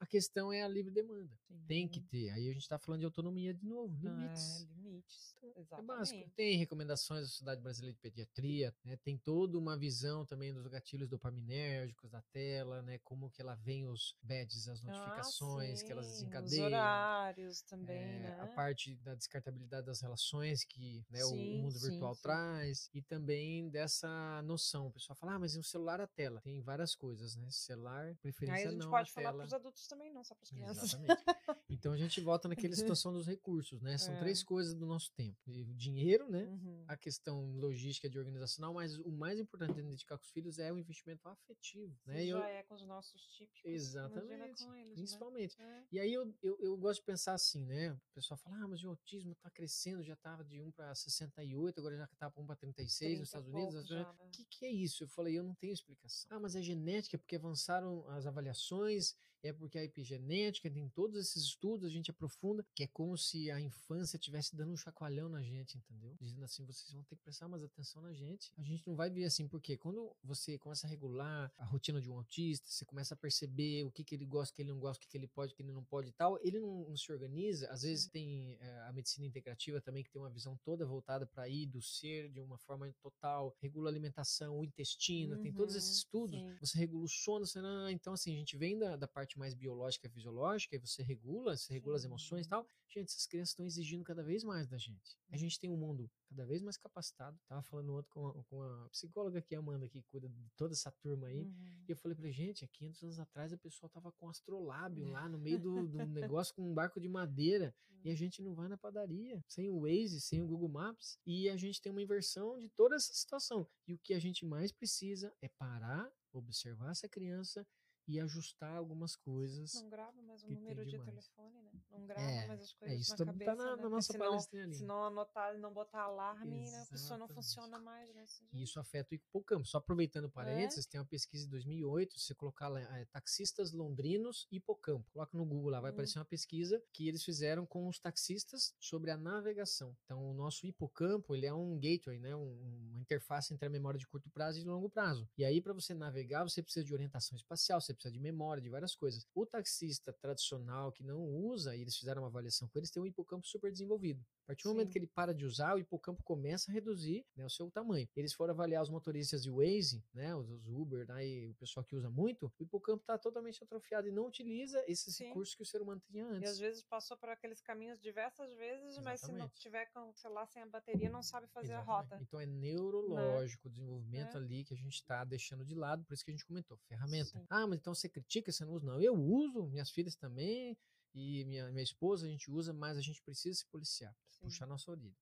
a questão é a livre demanda. Tem que ter. Aí a gente está falando de autonomia de novo, limites. É, limites. Exatamente. É básico. Tem recomendações da Sociedade Brasileira de Pediatria, né? Tem toda uma visão também dos gatilhos dopaminérgicos da tela, né? Como que ela vem os badges, as ah, notificações ah, que elas desencadeiam. Os horários também, é, né? A parte da descartabilidade das relações que né, sim, o mundo virtual sim. traz e também dessa noção. O pessoal fala, ah, mas o celular a tela. Tem várias coisas, né? Celular, preferência não. Aí a gente não, pode falar para os adultos também, não só para as crianças. Exatamente. Então a gente volta naquela situação dos recursos, né? São é. três coisas do nosso tempo: o dinheiro, né? Uhum. A questão logística de organizacional, mas o mais importante de dedicar com os filhos é o investimento afetivo, né? já eu... é com os nossos típicos. Exatamente. Eles, né? principalmente. Né? E aí eu, eu, eu, gosto de pensar assim, né? O pessoal fala, ah, mas o autismo está crescendo, já estava de 1 para 68, agora já está para 1 para 36 nos Estados Unidos. O né? que, que é isso? Eu falei, eu não tenho explicação. Ah, mas é genética, porque avançaram as avaliações é porque a epigenética tem todos esses estudos, a gente aprofunda, que é como se a infância estivesse dando um chacoalhão na gente, entendeu? Dizendo assim, vocês vão ter que prestar mais atenção na gente. A gente não vai ver assim, porque quando você começa a regular a rotina de um autista, você começa a perceber o que, que ele gosta, o que ele não gosta, o que, que ele pode, o que ele não pode e tal, ele não, não se organiza. Às vezes tem é, a medicina integrativa também, que tem uma visão toda voltada para ir do ser de uma forma total, regula a alimentação, o intestino, uhum, tem todos esses uhum, estudos. Sim. Você regula o sono, você não, então assim, a gente vem da, da parte parte mais biológica e fisiológica, e você regula, você regula as emoções e tal. Gente, essas crianças estão exigindo cada vez mais da gente. A gente tem um mundo cada vez mais capacitado. Tava falando ontem com a, com a psicóloga aqui, Amanda, que cuida de toda essa turma aí. Uhum. E eu falei pra gente, há 500 anos atrás a pessoa tava com astrolábio lá no meio do, do negócio com um barco de madeira. Uhum. E a gente não vai na padaria, sem o Waze, sem o Google Maps. E a gente tem uma inversão de toda essa situação. E o que a gente mais precisa é parar, observar essa criança e ajustar algumas coisas. Não grava mais o número de demais. telefone, né? Não grava É, mais as É, coisas isso na tá, cabeça, tá na, né? na nossa palestrinha ali. se não anotar, não botar alarme, né? a pessoa não funciona mais, né? Assim, E isso afeta o hipocampo. Só aproveitando o É. parênteses, tem uma pesquisa de 2008, se você colocar lá, é, taxistas londrinos hipocampo, coloca no Google lá, vai Hum. aparecer uma pesquisa que eles fizeram com os taxistas sobre a navegação. Então, o nosso hipocampo, ele é um gateway, né, um- uma interface entre a memória de curto prazo e de longo prazo. E aí, para você navegar, você precisa de orientação espacial, você precisa de memória, de várias coisas. O taxista tradicional que não usa, e eles fizeram uma avaliação com eles, tem um hipocampo super desenvolvido. A partir do momento Sim. que ele para de usar, o hipocampo começa a reduzir né, o seu tamanho. Eles foram avaliar os motoristas de Waze, né, os, os Uber, né, e o pessoal que usa muito, o hipocampo está totalmente atrofiado e não utiliza esses Sim. recursos que o ser humano tinha E às antes. vezes passou por aqueles caminhos diversas vezes, mas se não Exatamente. tiver com o celular sem a bateria, não sabe fazer a Exatamente. rota. Então é neurológico o desenvolvimento É. ali que a gente está deixando de lado, por isso que a gente comentou, ferramenta. Sim. Ah, mas então você critica, você não usa? Não, eu uso, minhas filhas também, e minha, minha esposa a gente usa, mas a gente precisa se policiar, Sim. puxar nossa orelha.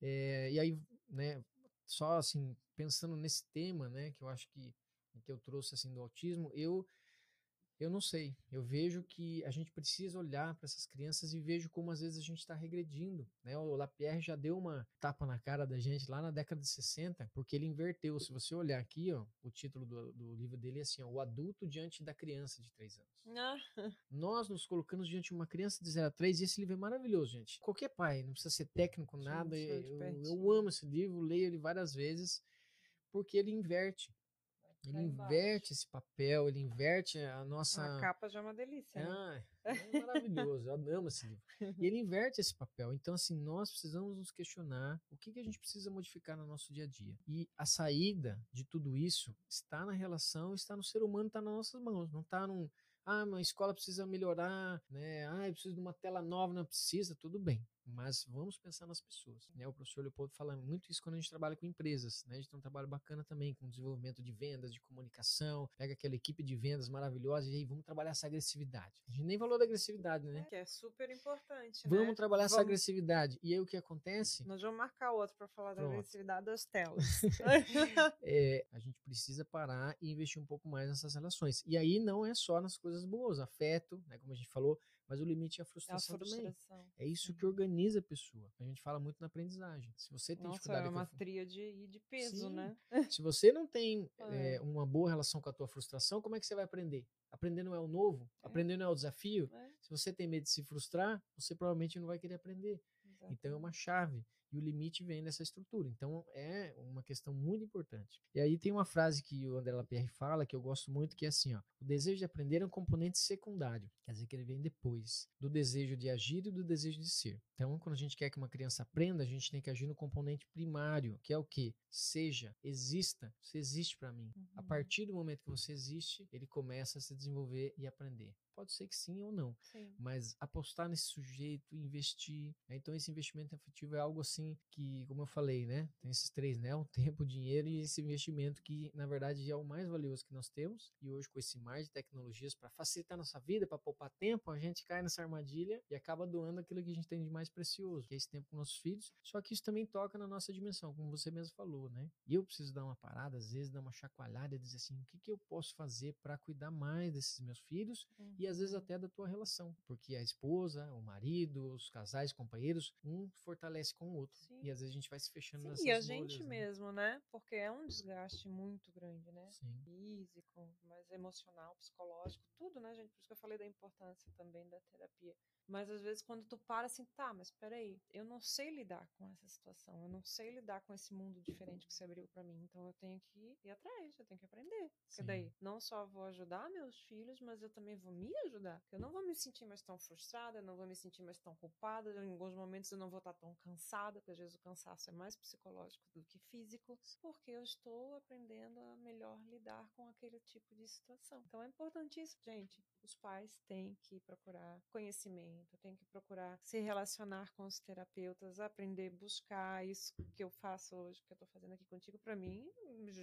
É, e aí, né, só assim, pensando nesse tema, né, que eu acho que, que eu trouxe assim do autismo, eu eu não sei. Eu vejo que a gente precisa olhar para essas crianças e vejo como às vezes a gente está regredindo. Né? O Lapierre já deu uma tapa na cara da gente lá na década de 60, porque ele inverteu. Se você olhar aqui, ó, o título do, do livro dele é assim: ó, O Adulto Diante da Criança de 3 anos. Ah, Nós nos colocamos diante de uma criança de 0 a 3 e esse livro é maravilhoso, gente. Qualquer pai, não precisa ser técnico, nada. Eu, eu amo esse livro, leio ele várias vezes, porque ele inverte. Ele inverte esse papel, ele inverte a nossa. A capa já é uma delícia. né? Ah, é maravilhoso, eu amo esse livro. E ele inverte esse papel. Então, assim, nós precisamos nos questionar o que, que a gente precisa modificar no nosso dia a dia. E a saída de tudo isso está na relação, está no ser humano, está nas nossas mãos. Não está num. Ah, a escola precisa melhorar, né? Ah, eu preciso de uma tela nova, não precisa, tudo bem. Mas vamos pensar nas pessoas. Né? O professor Leopoldo fala muito isso quando a gente trabalha com empresas. Né? A gente tem um trabalho bacana também com desenvolvimento de vendas, de comunicação. Pega aquela equipe de vendas maravilhosa e aí vamos trabalhar essa agressividade. A gente nem falou da agressividade, né? Que é super importante. Vamos né? trabalhar essa Vamos- agressividade. E aí o que acontece? Nós vamos marcar outro para falar da Pronto. agressividade das telas. É, a gente precisa parar e investir um pouco mais nessas relações. E aí não é só nas coisas boas, afeto, né, como a gente falou, mas o limite é a É a frustração também. frustração. É isso que organiza a pessoa. A gente fala muito na aprendizagem. Se você tem Nossa, dificuldade é uma fru- tríade e de peso, Sim. né? Se você não tem É. é, uma boa relação com a tua frustração, como é que você vai aprender? Aprender não é o novo, É. aprender não é o desafio. É, Se você tem medo de se frustrar, você provavelmente não vai querer aprender. Então é uma chave. E o limite vem dessa estrutura. Então é uma questão muito importante. E aí tem uma frase que o André Lapierre fala que eu gosto muito, que é assim: ó, o desejo de aprender é um componente secundário, quer dizer que ele vem depois do desejo de agir e do desejo de ser. Então, quando a gente quer que uma criança aprenda, a gente tem que agir no componente primário, que é o quê? Seja, exista, você existe para mim. A Uhum. partir do momento que você existe, ele começa a se desenvolver e aprender. Pode ser que sim ou não Sim. mas apostar nesse sujeito, investir. né? Então, esse investimento afetivo é algo assim que, como eu falei, né? Tem esses três, né? O tempo, o dinheiro e esse investimento que, na verdade, é o mais valioso que nós temos. E hoje, com esse mar de tecnologias para facilitar nossa vida, para poupar tempo, a gente cai nessa armadilha e acaba doando aquilo que a gente tem de mais precioso, que é esse tempo com nossos filhos. Só que isso também toca na nossa dimensão, como você mesmo falou, né? E eu preciso dar uma parada, às vezes, dar uma chacoalhada e dizer assim: o que, que eu posso fazer para cuidar mais desses meus filhos e às vezes até da tua relação, porque a esposa, o marido, os casais, companheiros, um fortalece com o outro. Sim. E às vezes a gente vai se fechando Sim, nessas e a bolhas, gente né? mesmo, né? Porque é um desgaste muito grande, né? Sim. Físico, mas emocional, psicológico, tudo, né, gente? Por isso que eu falei da importância também da terapia. Mas às vezes quando tu para assim, tá, mas peraí, eu não sei lidar com essa situação, eu não sei lidar com esse mundo diferente que se abriu pra mim, então eu tenho que ir atrás, eu tenho que aprender. Porque daí, não só vou ajudar meus filhos, mas eu também vou me ajudar. Eu não vou me sentir mais tão frustrada, não vou me sentir mais tão culpada, em alguns momentos eu não vou estar tão cansada, porque às vezes o cansaço é mais psicológico do que físico, porque eu estou aprendendo a melhor lidar com aquele tipo de situação. Então é importantíssimo, gente. Os pais têm que procurar conhecimento, têm que procurar se relacionar com os terapeutas, aprender, buscar isso que eu faço hoje, que eu estou fazendo aqui contigo, para mim,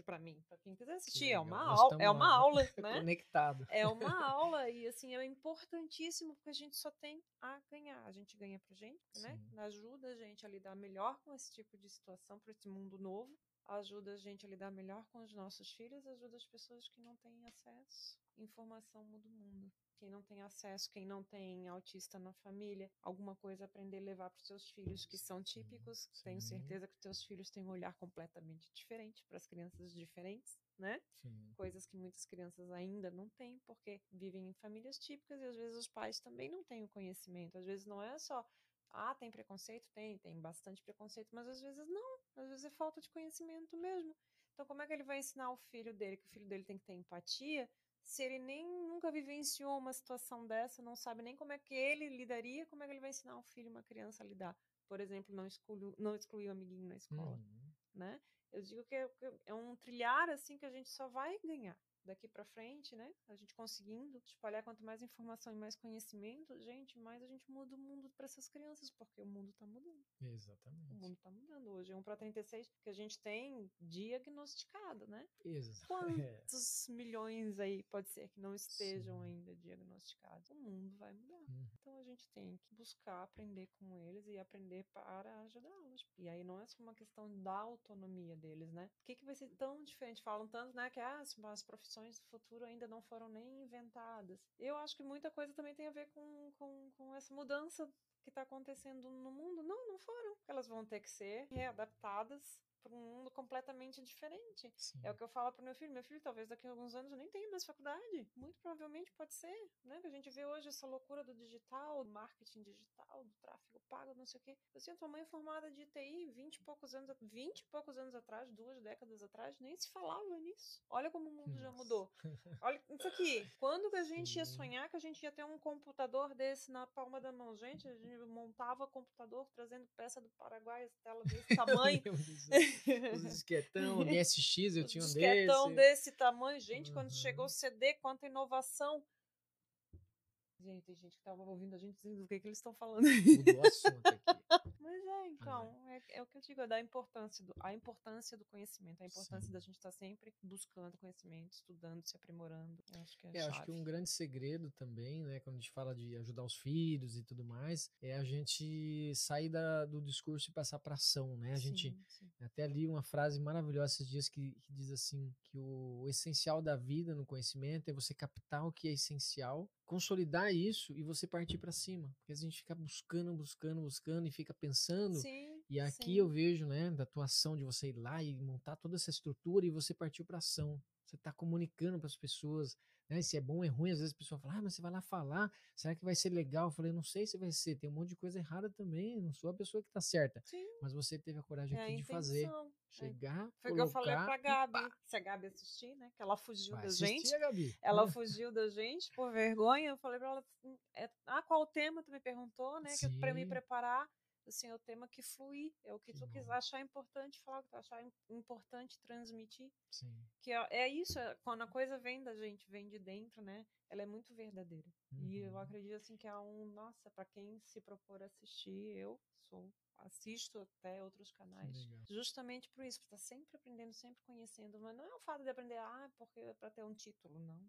para mim, para quem quiser assistir, é legal. uma Nós aula, é uma aula, né? Conectado. É uma aula e assim é importantíssimo porque a gente só tem a ganhar. A gente ganha pra gente, né? Sim. Ajuda a gente a lidar melhor com esse tipo de situação, para esse mundo novo. Ajuda a gente a lidar melhor com os nossos filhos, ajuda as pessoas que não têm acesso informação muda o mundo. Quem não tem acesso, quem não tem autista na família, alguma coisa aprender a levar para os seus filhos que são típicos. sim. Tenho certeza que os teus filhos têm um olhar completamente diferente para as crianças diferentes, né? Sim. Coisas que muitas crianças ainda não têm, porque vivem em famílias típicas e às vezes os pais também não têm o conhecimento. Às vezes não é só ah, tem preconceito? Tem, tem bastante preconceito, mas às vezes não, às vezes é falta de conhecimento mesmo. Então, como é que ele vai ensinar o filho dele que o filho dele tem que ter empatia se ele nem nunca vivenciou uma situação dessa, não sabe nem como é que ele lidaria, como é que ele vai ensinar um filho, uma criança a lidar? Por exemplo, não excluir, não excluir o amiguinho na escola, Uhum. né? Eu digo que é, que é um trilhar assim que a gente só vai ganhar daqui para frente, né? A gente conseguindo espalhar quanto mais informação e mais conhecimento, gente, mais a gente muda o mundo para essas crianças, porque o mundo tá mudando. O Exatamente. mundo tá mudando. Hoje é 1 para 36 que a gente tem diagnosticado, né? Exa- É. Quantos milhões aí pode ser que não estejam Sim. ainda diagnosticados? O mundo vai mudar. Uhum. Então a gente tem que buscar aprender com eles e aprender para ajudá-los. E aí não é só uma questão da autonomia deles, né? O que, que vai ser tão diferente? Falam tanto, né, que ah, as, as profissões do futuro ainda não foram nem inventadas. Eu acho que muita coisa também tem a ver com, com, com essa mudança que está acontecendo no mundo. Não, não foram. Elas vão ter que ser readaptadas para um mundo completamente diferente. Sim. É o que eu falo pro meu filho. Meu filho, talvez daqui a alguns anos eu nem tenha mais faculdade. Muito provavelmente pode ser, né? Que a gente vê hoje essa loucura do digital, do marketing digital, do tráfego pago, não sei o quê. Eu sinto uma mãe formada de TI 20 e poucos anos, 20 e poucos anos atrás, duas décadas atrás, nem se falava nisso. Olha como o mundo já Nossa. mudou. Olha isso aqui. Quando que a gente ia sonhar que a gente ia ter um computador desse na palma da mão? Gente, a gente montava computador trazendo peça do Paraguai, as telas desse tamanho. Os disquetão, MSX, eu tinha um disquetão desse. desse tamanho. Gente, quando Uhum. chegou o CD, quanta inovação. Gente, tem gente que tava ouvindo a gente dizendo o que, que eles estão falando. Mudou o assunto aqui. Mas é, então, é, é o que eu digo, é da importância do, a importância do conhecimento, a importância Sim. da gente estar sempre buscando conhecimento, estudando, se aprimorando. Eu acho que é, É, acho que um grande segredo também, né, quando a gente fala de ajudar os filhos e tudo mais, é a gente sair da- do discurso e passar para ação, né? A gente Sim, sim. até li uma frase maravilhosa esses dias que, que diz assim que o, o essencial da vida no conhecimento é você captar o que é essencial, consolidar isso e você partir para cima, porque a gente fica buscando, buscando, buscando e fica pensando Sim, e aqui sim. eu vejo, né, da tua ação de você ir lá e montar toda essa estrutura e você partiu para ação. Você está comunicando para as pessoas, né? Se é bom ou é ruim, às vezes a pessoa fala: "Ah, mas você vai lá falar, será que vai ser legal?" Eu falei: "Não sei se vai ser, tem um monte de coisa errada também, não sou a pessoa que está certa". Sim, Mas você teve a coragem é a aqui de fazer. Chegar, Foi o que eu falei pra e Gabi. Se a Gabi assistir, né? Que ela fugiu vai da gente. Gabi. Ela fugiu da gente por vergonha. Eu falei pra ela: "Hum, é, Ah, qual o tema? Tu me perguntou, né? Que pra me preparar. Assim, é o tema que flui. É o que, Que tu bom. quiser achar importante falar, o que tu achar im- importante transmitir. Sim. Que é, é isso, é- quando a coisa vem da gente, vem de dentro, né? Ela é muito verdadeira. E eu Uhum. acredito assim que é um, nossa, pra quem se propor assistir, eu sou assisto até outros canais. legal. Justamente por isso, tá sempre aprendendo, sempre conhecendo, mas não é o fato de aprender, ah, porque é para ter um título, não.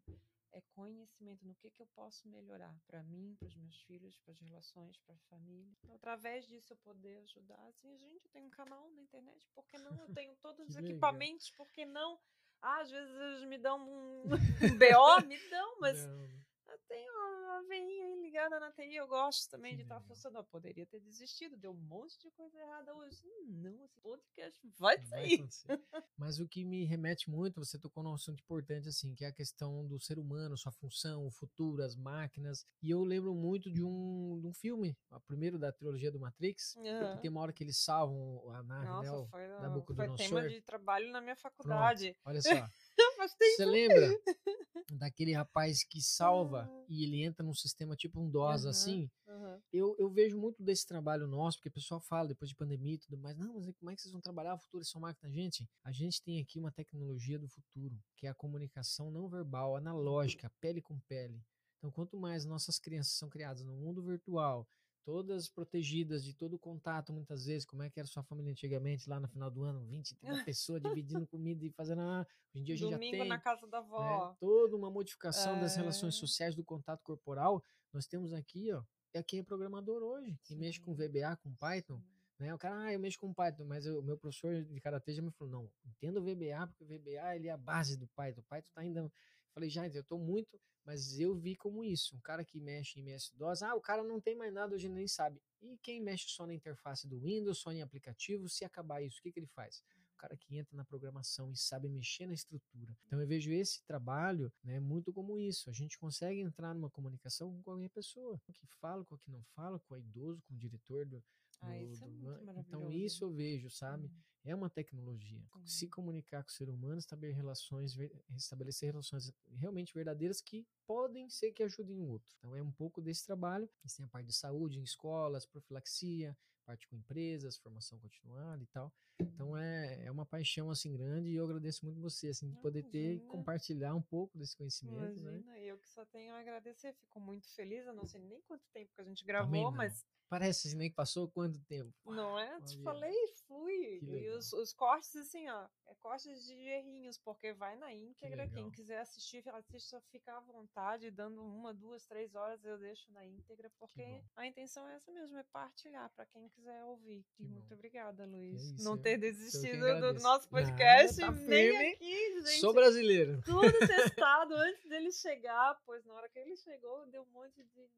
É conhecimento no que que eu posso melhorar para mim, para os meus filhos, para as relações, para a família. Então, através disso eu poder ajudar. Assim, gente, eu tenho um canal na internet, por que não? Eu tenho todos os legal. equipamentos, por que não? Ah, às vezes eles me dão um, um BO, me dão, mas Não, eu tenho uma veinha ligada na TI, eu gosto também Que de estar legal. funcionando. Eu poderia ter desistido, deu um monte de coisa errada hoje. Não, esse podcast vai vai sair. acontecer. Mas o que me remete muito, você tocou num assunto importante, assim, que é a questão do ser humano, sua função, o futuro, as máquinas. E eu lembro muito de um, de um filme, o primeiro da trilogia do Matrix, que tem uma hora que eles salvam a nave, né? Nossa, o- foi, ó, foi Nabucodonosor. tema de trabalho na minha faculdade. Olha só. Faz tempo. Você lembra daquele rapaz que salva Ah. e ele entra num sistema tipo um DOS, Aham. assim? Aham. Eu, eu vejo muito desse trabalho nosso, porque o pessoal fala depois de pandemia e tudo mais, não, mas como é que vocês vão trabalhar o futuro e são máquina? Gente, a gente tem aqui uma tecnologia do futuro, que é a comunicação não verbal, analógica, pele com pele. Então, quanto mais nossas crianças são criadas no mundo virtual, todas protegidas de todo contato, muitas vezes, como é que era sua família antigamente, lá no final do ano, 20, 30 pessoas dividindo comida e fazendo. Ah, hoje em dia a gente Domingo já tem na casa da né, avó. toda uma modificação das relações É. sociais do contato corporal. Nós temos aqui, ó, é quem é programador hoje, que mexe com Sim. VBA, com Python, né? O cara, ah, eu mexo com Python, mas o meu professor de karatê já me falou, não, entenda o VBA, porque o VBA ele é a base do Python. O Python tá ainda Falei, já, eu tô muito, mas eu vi como isso. Um cara que mexe em MS-DOS, ah, o cara não tem mais nada, hoje nem sabe. E quem mexe só na interface do Windows, só em aplicativo, se acabar isso, o que, que ele faz? O cara que entra na programação e sabe mexer na estrutura. Então eu vejo esse trabalho né, muito como isso. A gente consegue entrar numa comunicação com qualquer pessoa, com o que fala, com o que não fala, com o idoso, com o diretor do, ah, isso é muito então isso eu vejo, sabe? Uhum. É uma tecnologia. Uhum. Se comunicar com o ser humano, estabelecer relações, estabelecer relações realmente verdadeiras que podem ser que ajudem o outro. Então é um pouco desse trabalho. Têm a parte de saúde em escolas, profilaxia, parte com empresas, formação continuada e tal. Então é, é uma paixão assim grande e eu agradeço muito você assim de poder ter compartilhar um pouco desse conhecimento, né? Imagina, né? eu que só tenho a agradecer, fico muito feliz, eu não sei nem quanto tempo que a gente gravou, mas Parece assim, nem que passou quanto tempo. Não é? Te falei, fui. E os, os, cortes, assim, ó, é cortes de errinhos, porque vai na íntegra. Que Quem quiser assistir, assista, fica à vontade, dando uma, duas, três horas, eu deixo na íntegra, porque a intenção é essa mesmo, é partilhar para quem quiser ouvir. Que Muito bom. obrigada, Luiz. Isso, não ter desistido do nosso podcast, Nada, tá nem aqui, gente. Sou brasileiro. Tudo testado antes dele chegar, pois na hora que ele chegou, deu um monte de, de,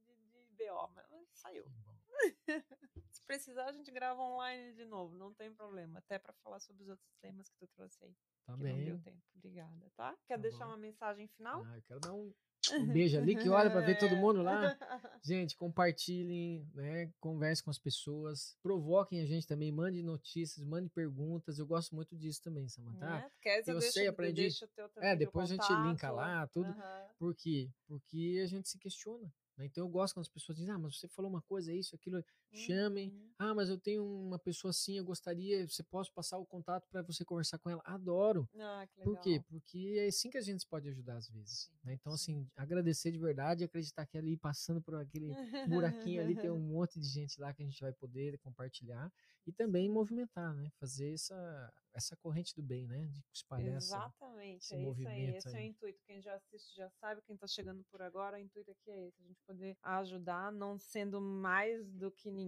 de BO, mas saiu. Se precisar, a gente grava online de novo, não tem problema. Até para falar sobre os outros temas que tu trouxe aí. Tá que bem. não deu tempo. Obrigada, tá? Quer tá deixar bom. uma mensagem final? Ah, eu quero dar um, um beijo ali que olha para ver todo mundo lá. Gente, compartilhem, né? Converse com as pessoas, provoquem a gente também, mande notícias, mande perguntas. Eu gosto muito disso também, Samantha. É, quer eu deixa, sei, aprendi. É, depois a gente linka lá, tudo. Uhum. Por quê? Porque a gente se questiona. Né? Então eu gosto quando as pessoas dizem, ah, mas você falou uma coisa, isso, aquilo, chamem. Uhum. Ah, mas eu tenho uma pessoa assim, eu gostaria, você posso passar o contato para você conversar com ela? Adoro. Ah, que Por quê? Porque é assim que a gente pode ajudar às vezes. Né? Então, sim. assim, agradecer de verdade, acreditar que ali passando por aquele buraquinho ali tem um monte de gente lá que a gente vai poder compartilhar e também movimentar, né? Fazer essa, essa corrente do bem, né? De espalhar essa, Exatamente, esse é isso aí. Esse é o aí. intuito. Quem já assiste já sabe, quem tá chegando por agora, o intuito aqui é esse, a gente poder ajudar, não sendo mais do que ninguém,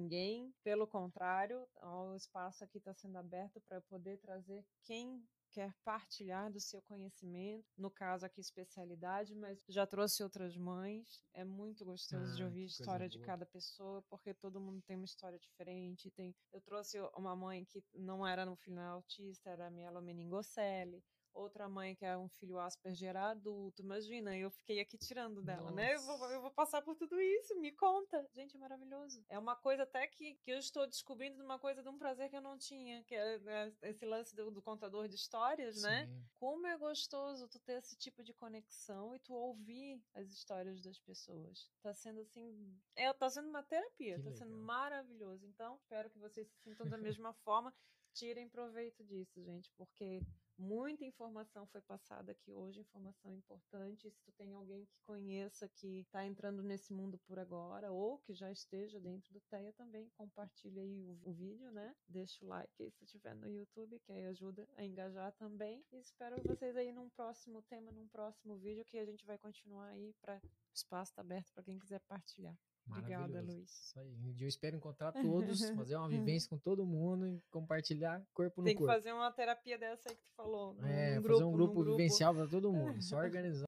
pelo contrário, o espaço aqui está sendo aberto para poder trazer quem quer partilhar do seu conhecimento, no caso aqui especialidade, mas já trouxe outras mães. É muito gostoso de Ah, ouvir a história de cada pessoa, porque todo mundo tem uma história diferente. Tem, eu trouxe uma mãe que não era no final autista, era mielomeningocele. Outra mãe que é um filho Asperger adulto, imagina, eu fiquei aqui tirando dela, né? Eu vou, eu vou passar por tudo isso, me conta. Gente, é maravilhoso. É uma coisa até que, que eu estou descobrindo de uma coisa de um prazer que eu não tinha, que é né, esse lance do, do contador de histórias, né? Sim. Como é gostoso tu ter esse tipo de conexão e tu ouvir as histórias das pessoas. Tá sendo assim, é, tá sendo uma terapia, Que tá sendo legal. maravilhoso. Então, espero que vocês se sintam da mesma forma. Tirem proveito disso, gente, porque muita informação foi passada aqui hoje, informação importante. Se tu tem alguém que conheça que está entrando nesse mundo por agora ou que já esteja dentro do TEA também, compartilha aí o, o vídeo, né? Deixa o like aí se estiver no YouTube, que aí ajuda a engajar também. E espero vocês aí num próximo tema, num próximo vídeo que a gente vai continuar aí para o espaço tá aberto para quem quiser partilhar. Obrigada. Luiz. Isso aí. Um dia eu espero encontrar todos, fazer uma vivência com todo mundo e compartilhar corpo no Tem que corpo. fazer uma terapia dessa aí que tu falou. num É, grupo, fazer um num grupo vivencial para todo mundo. Só organizar.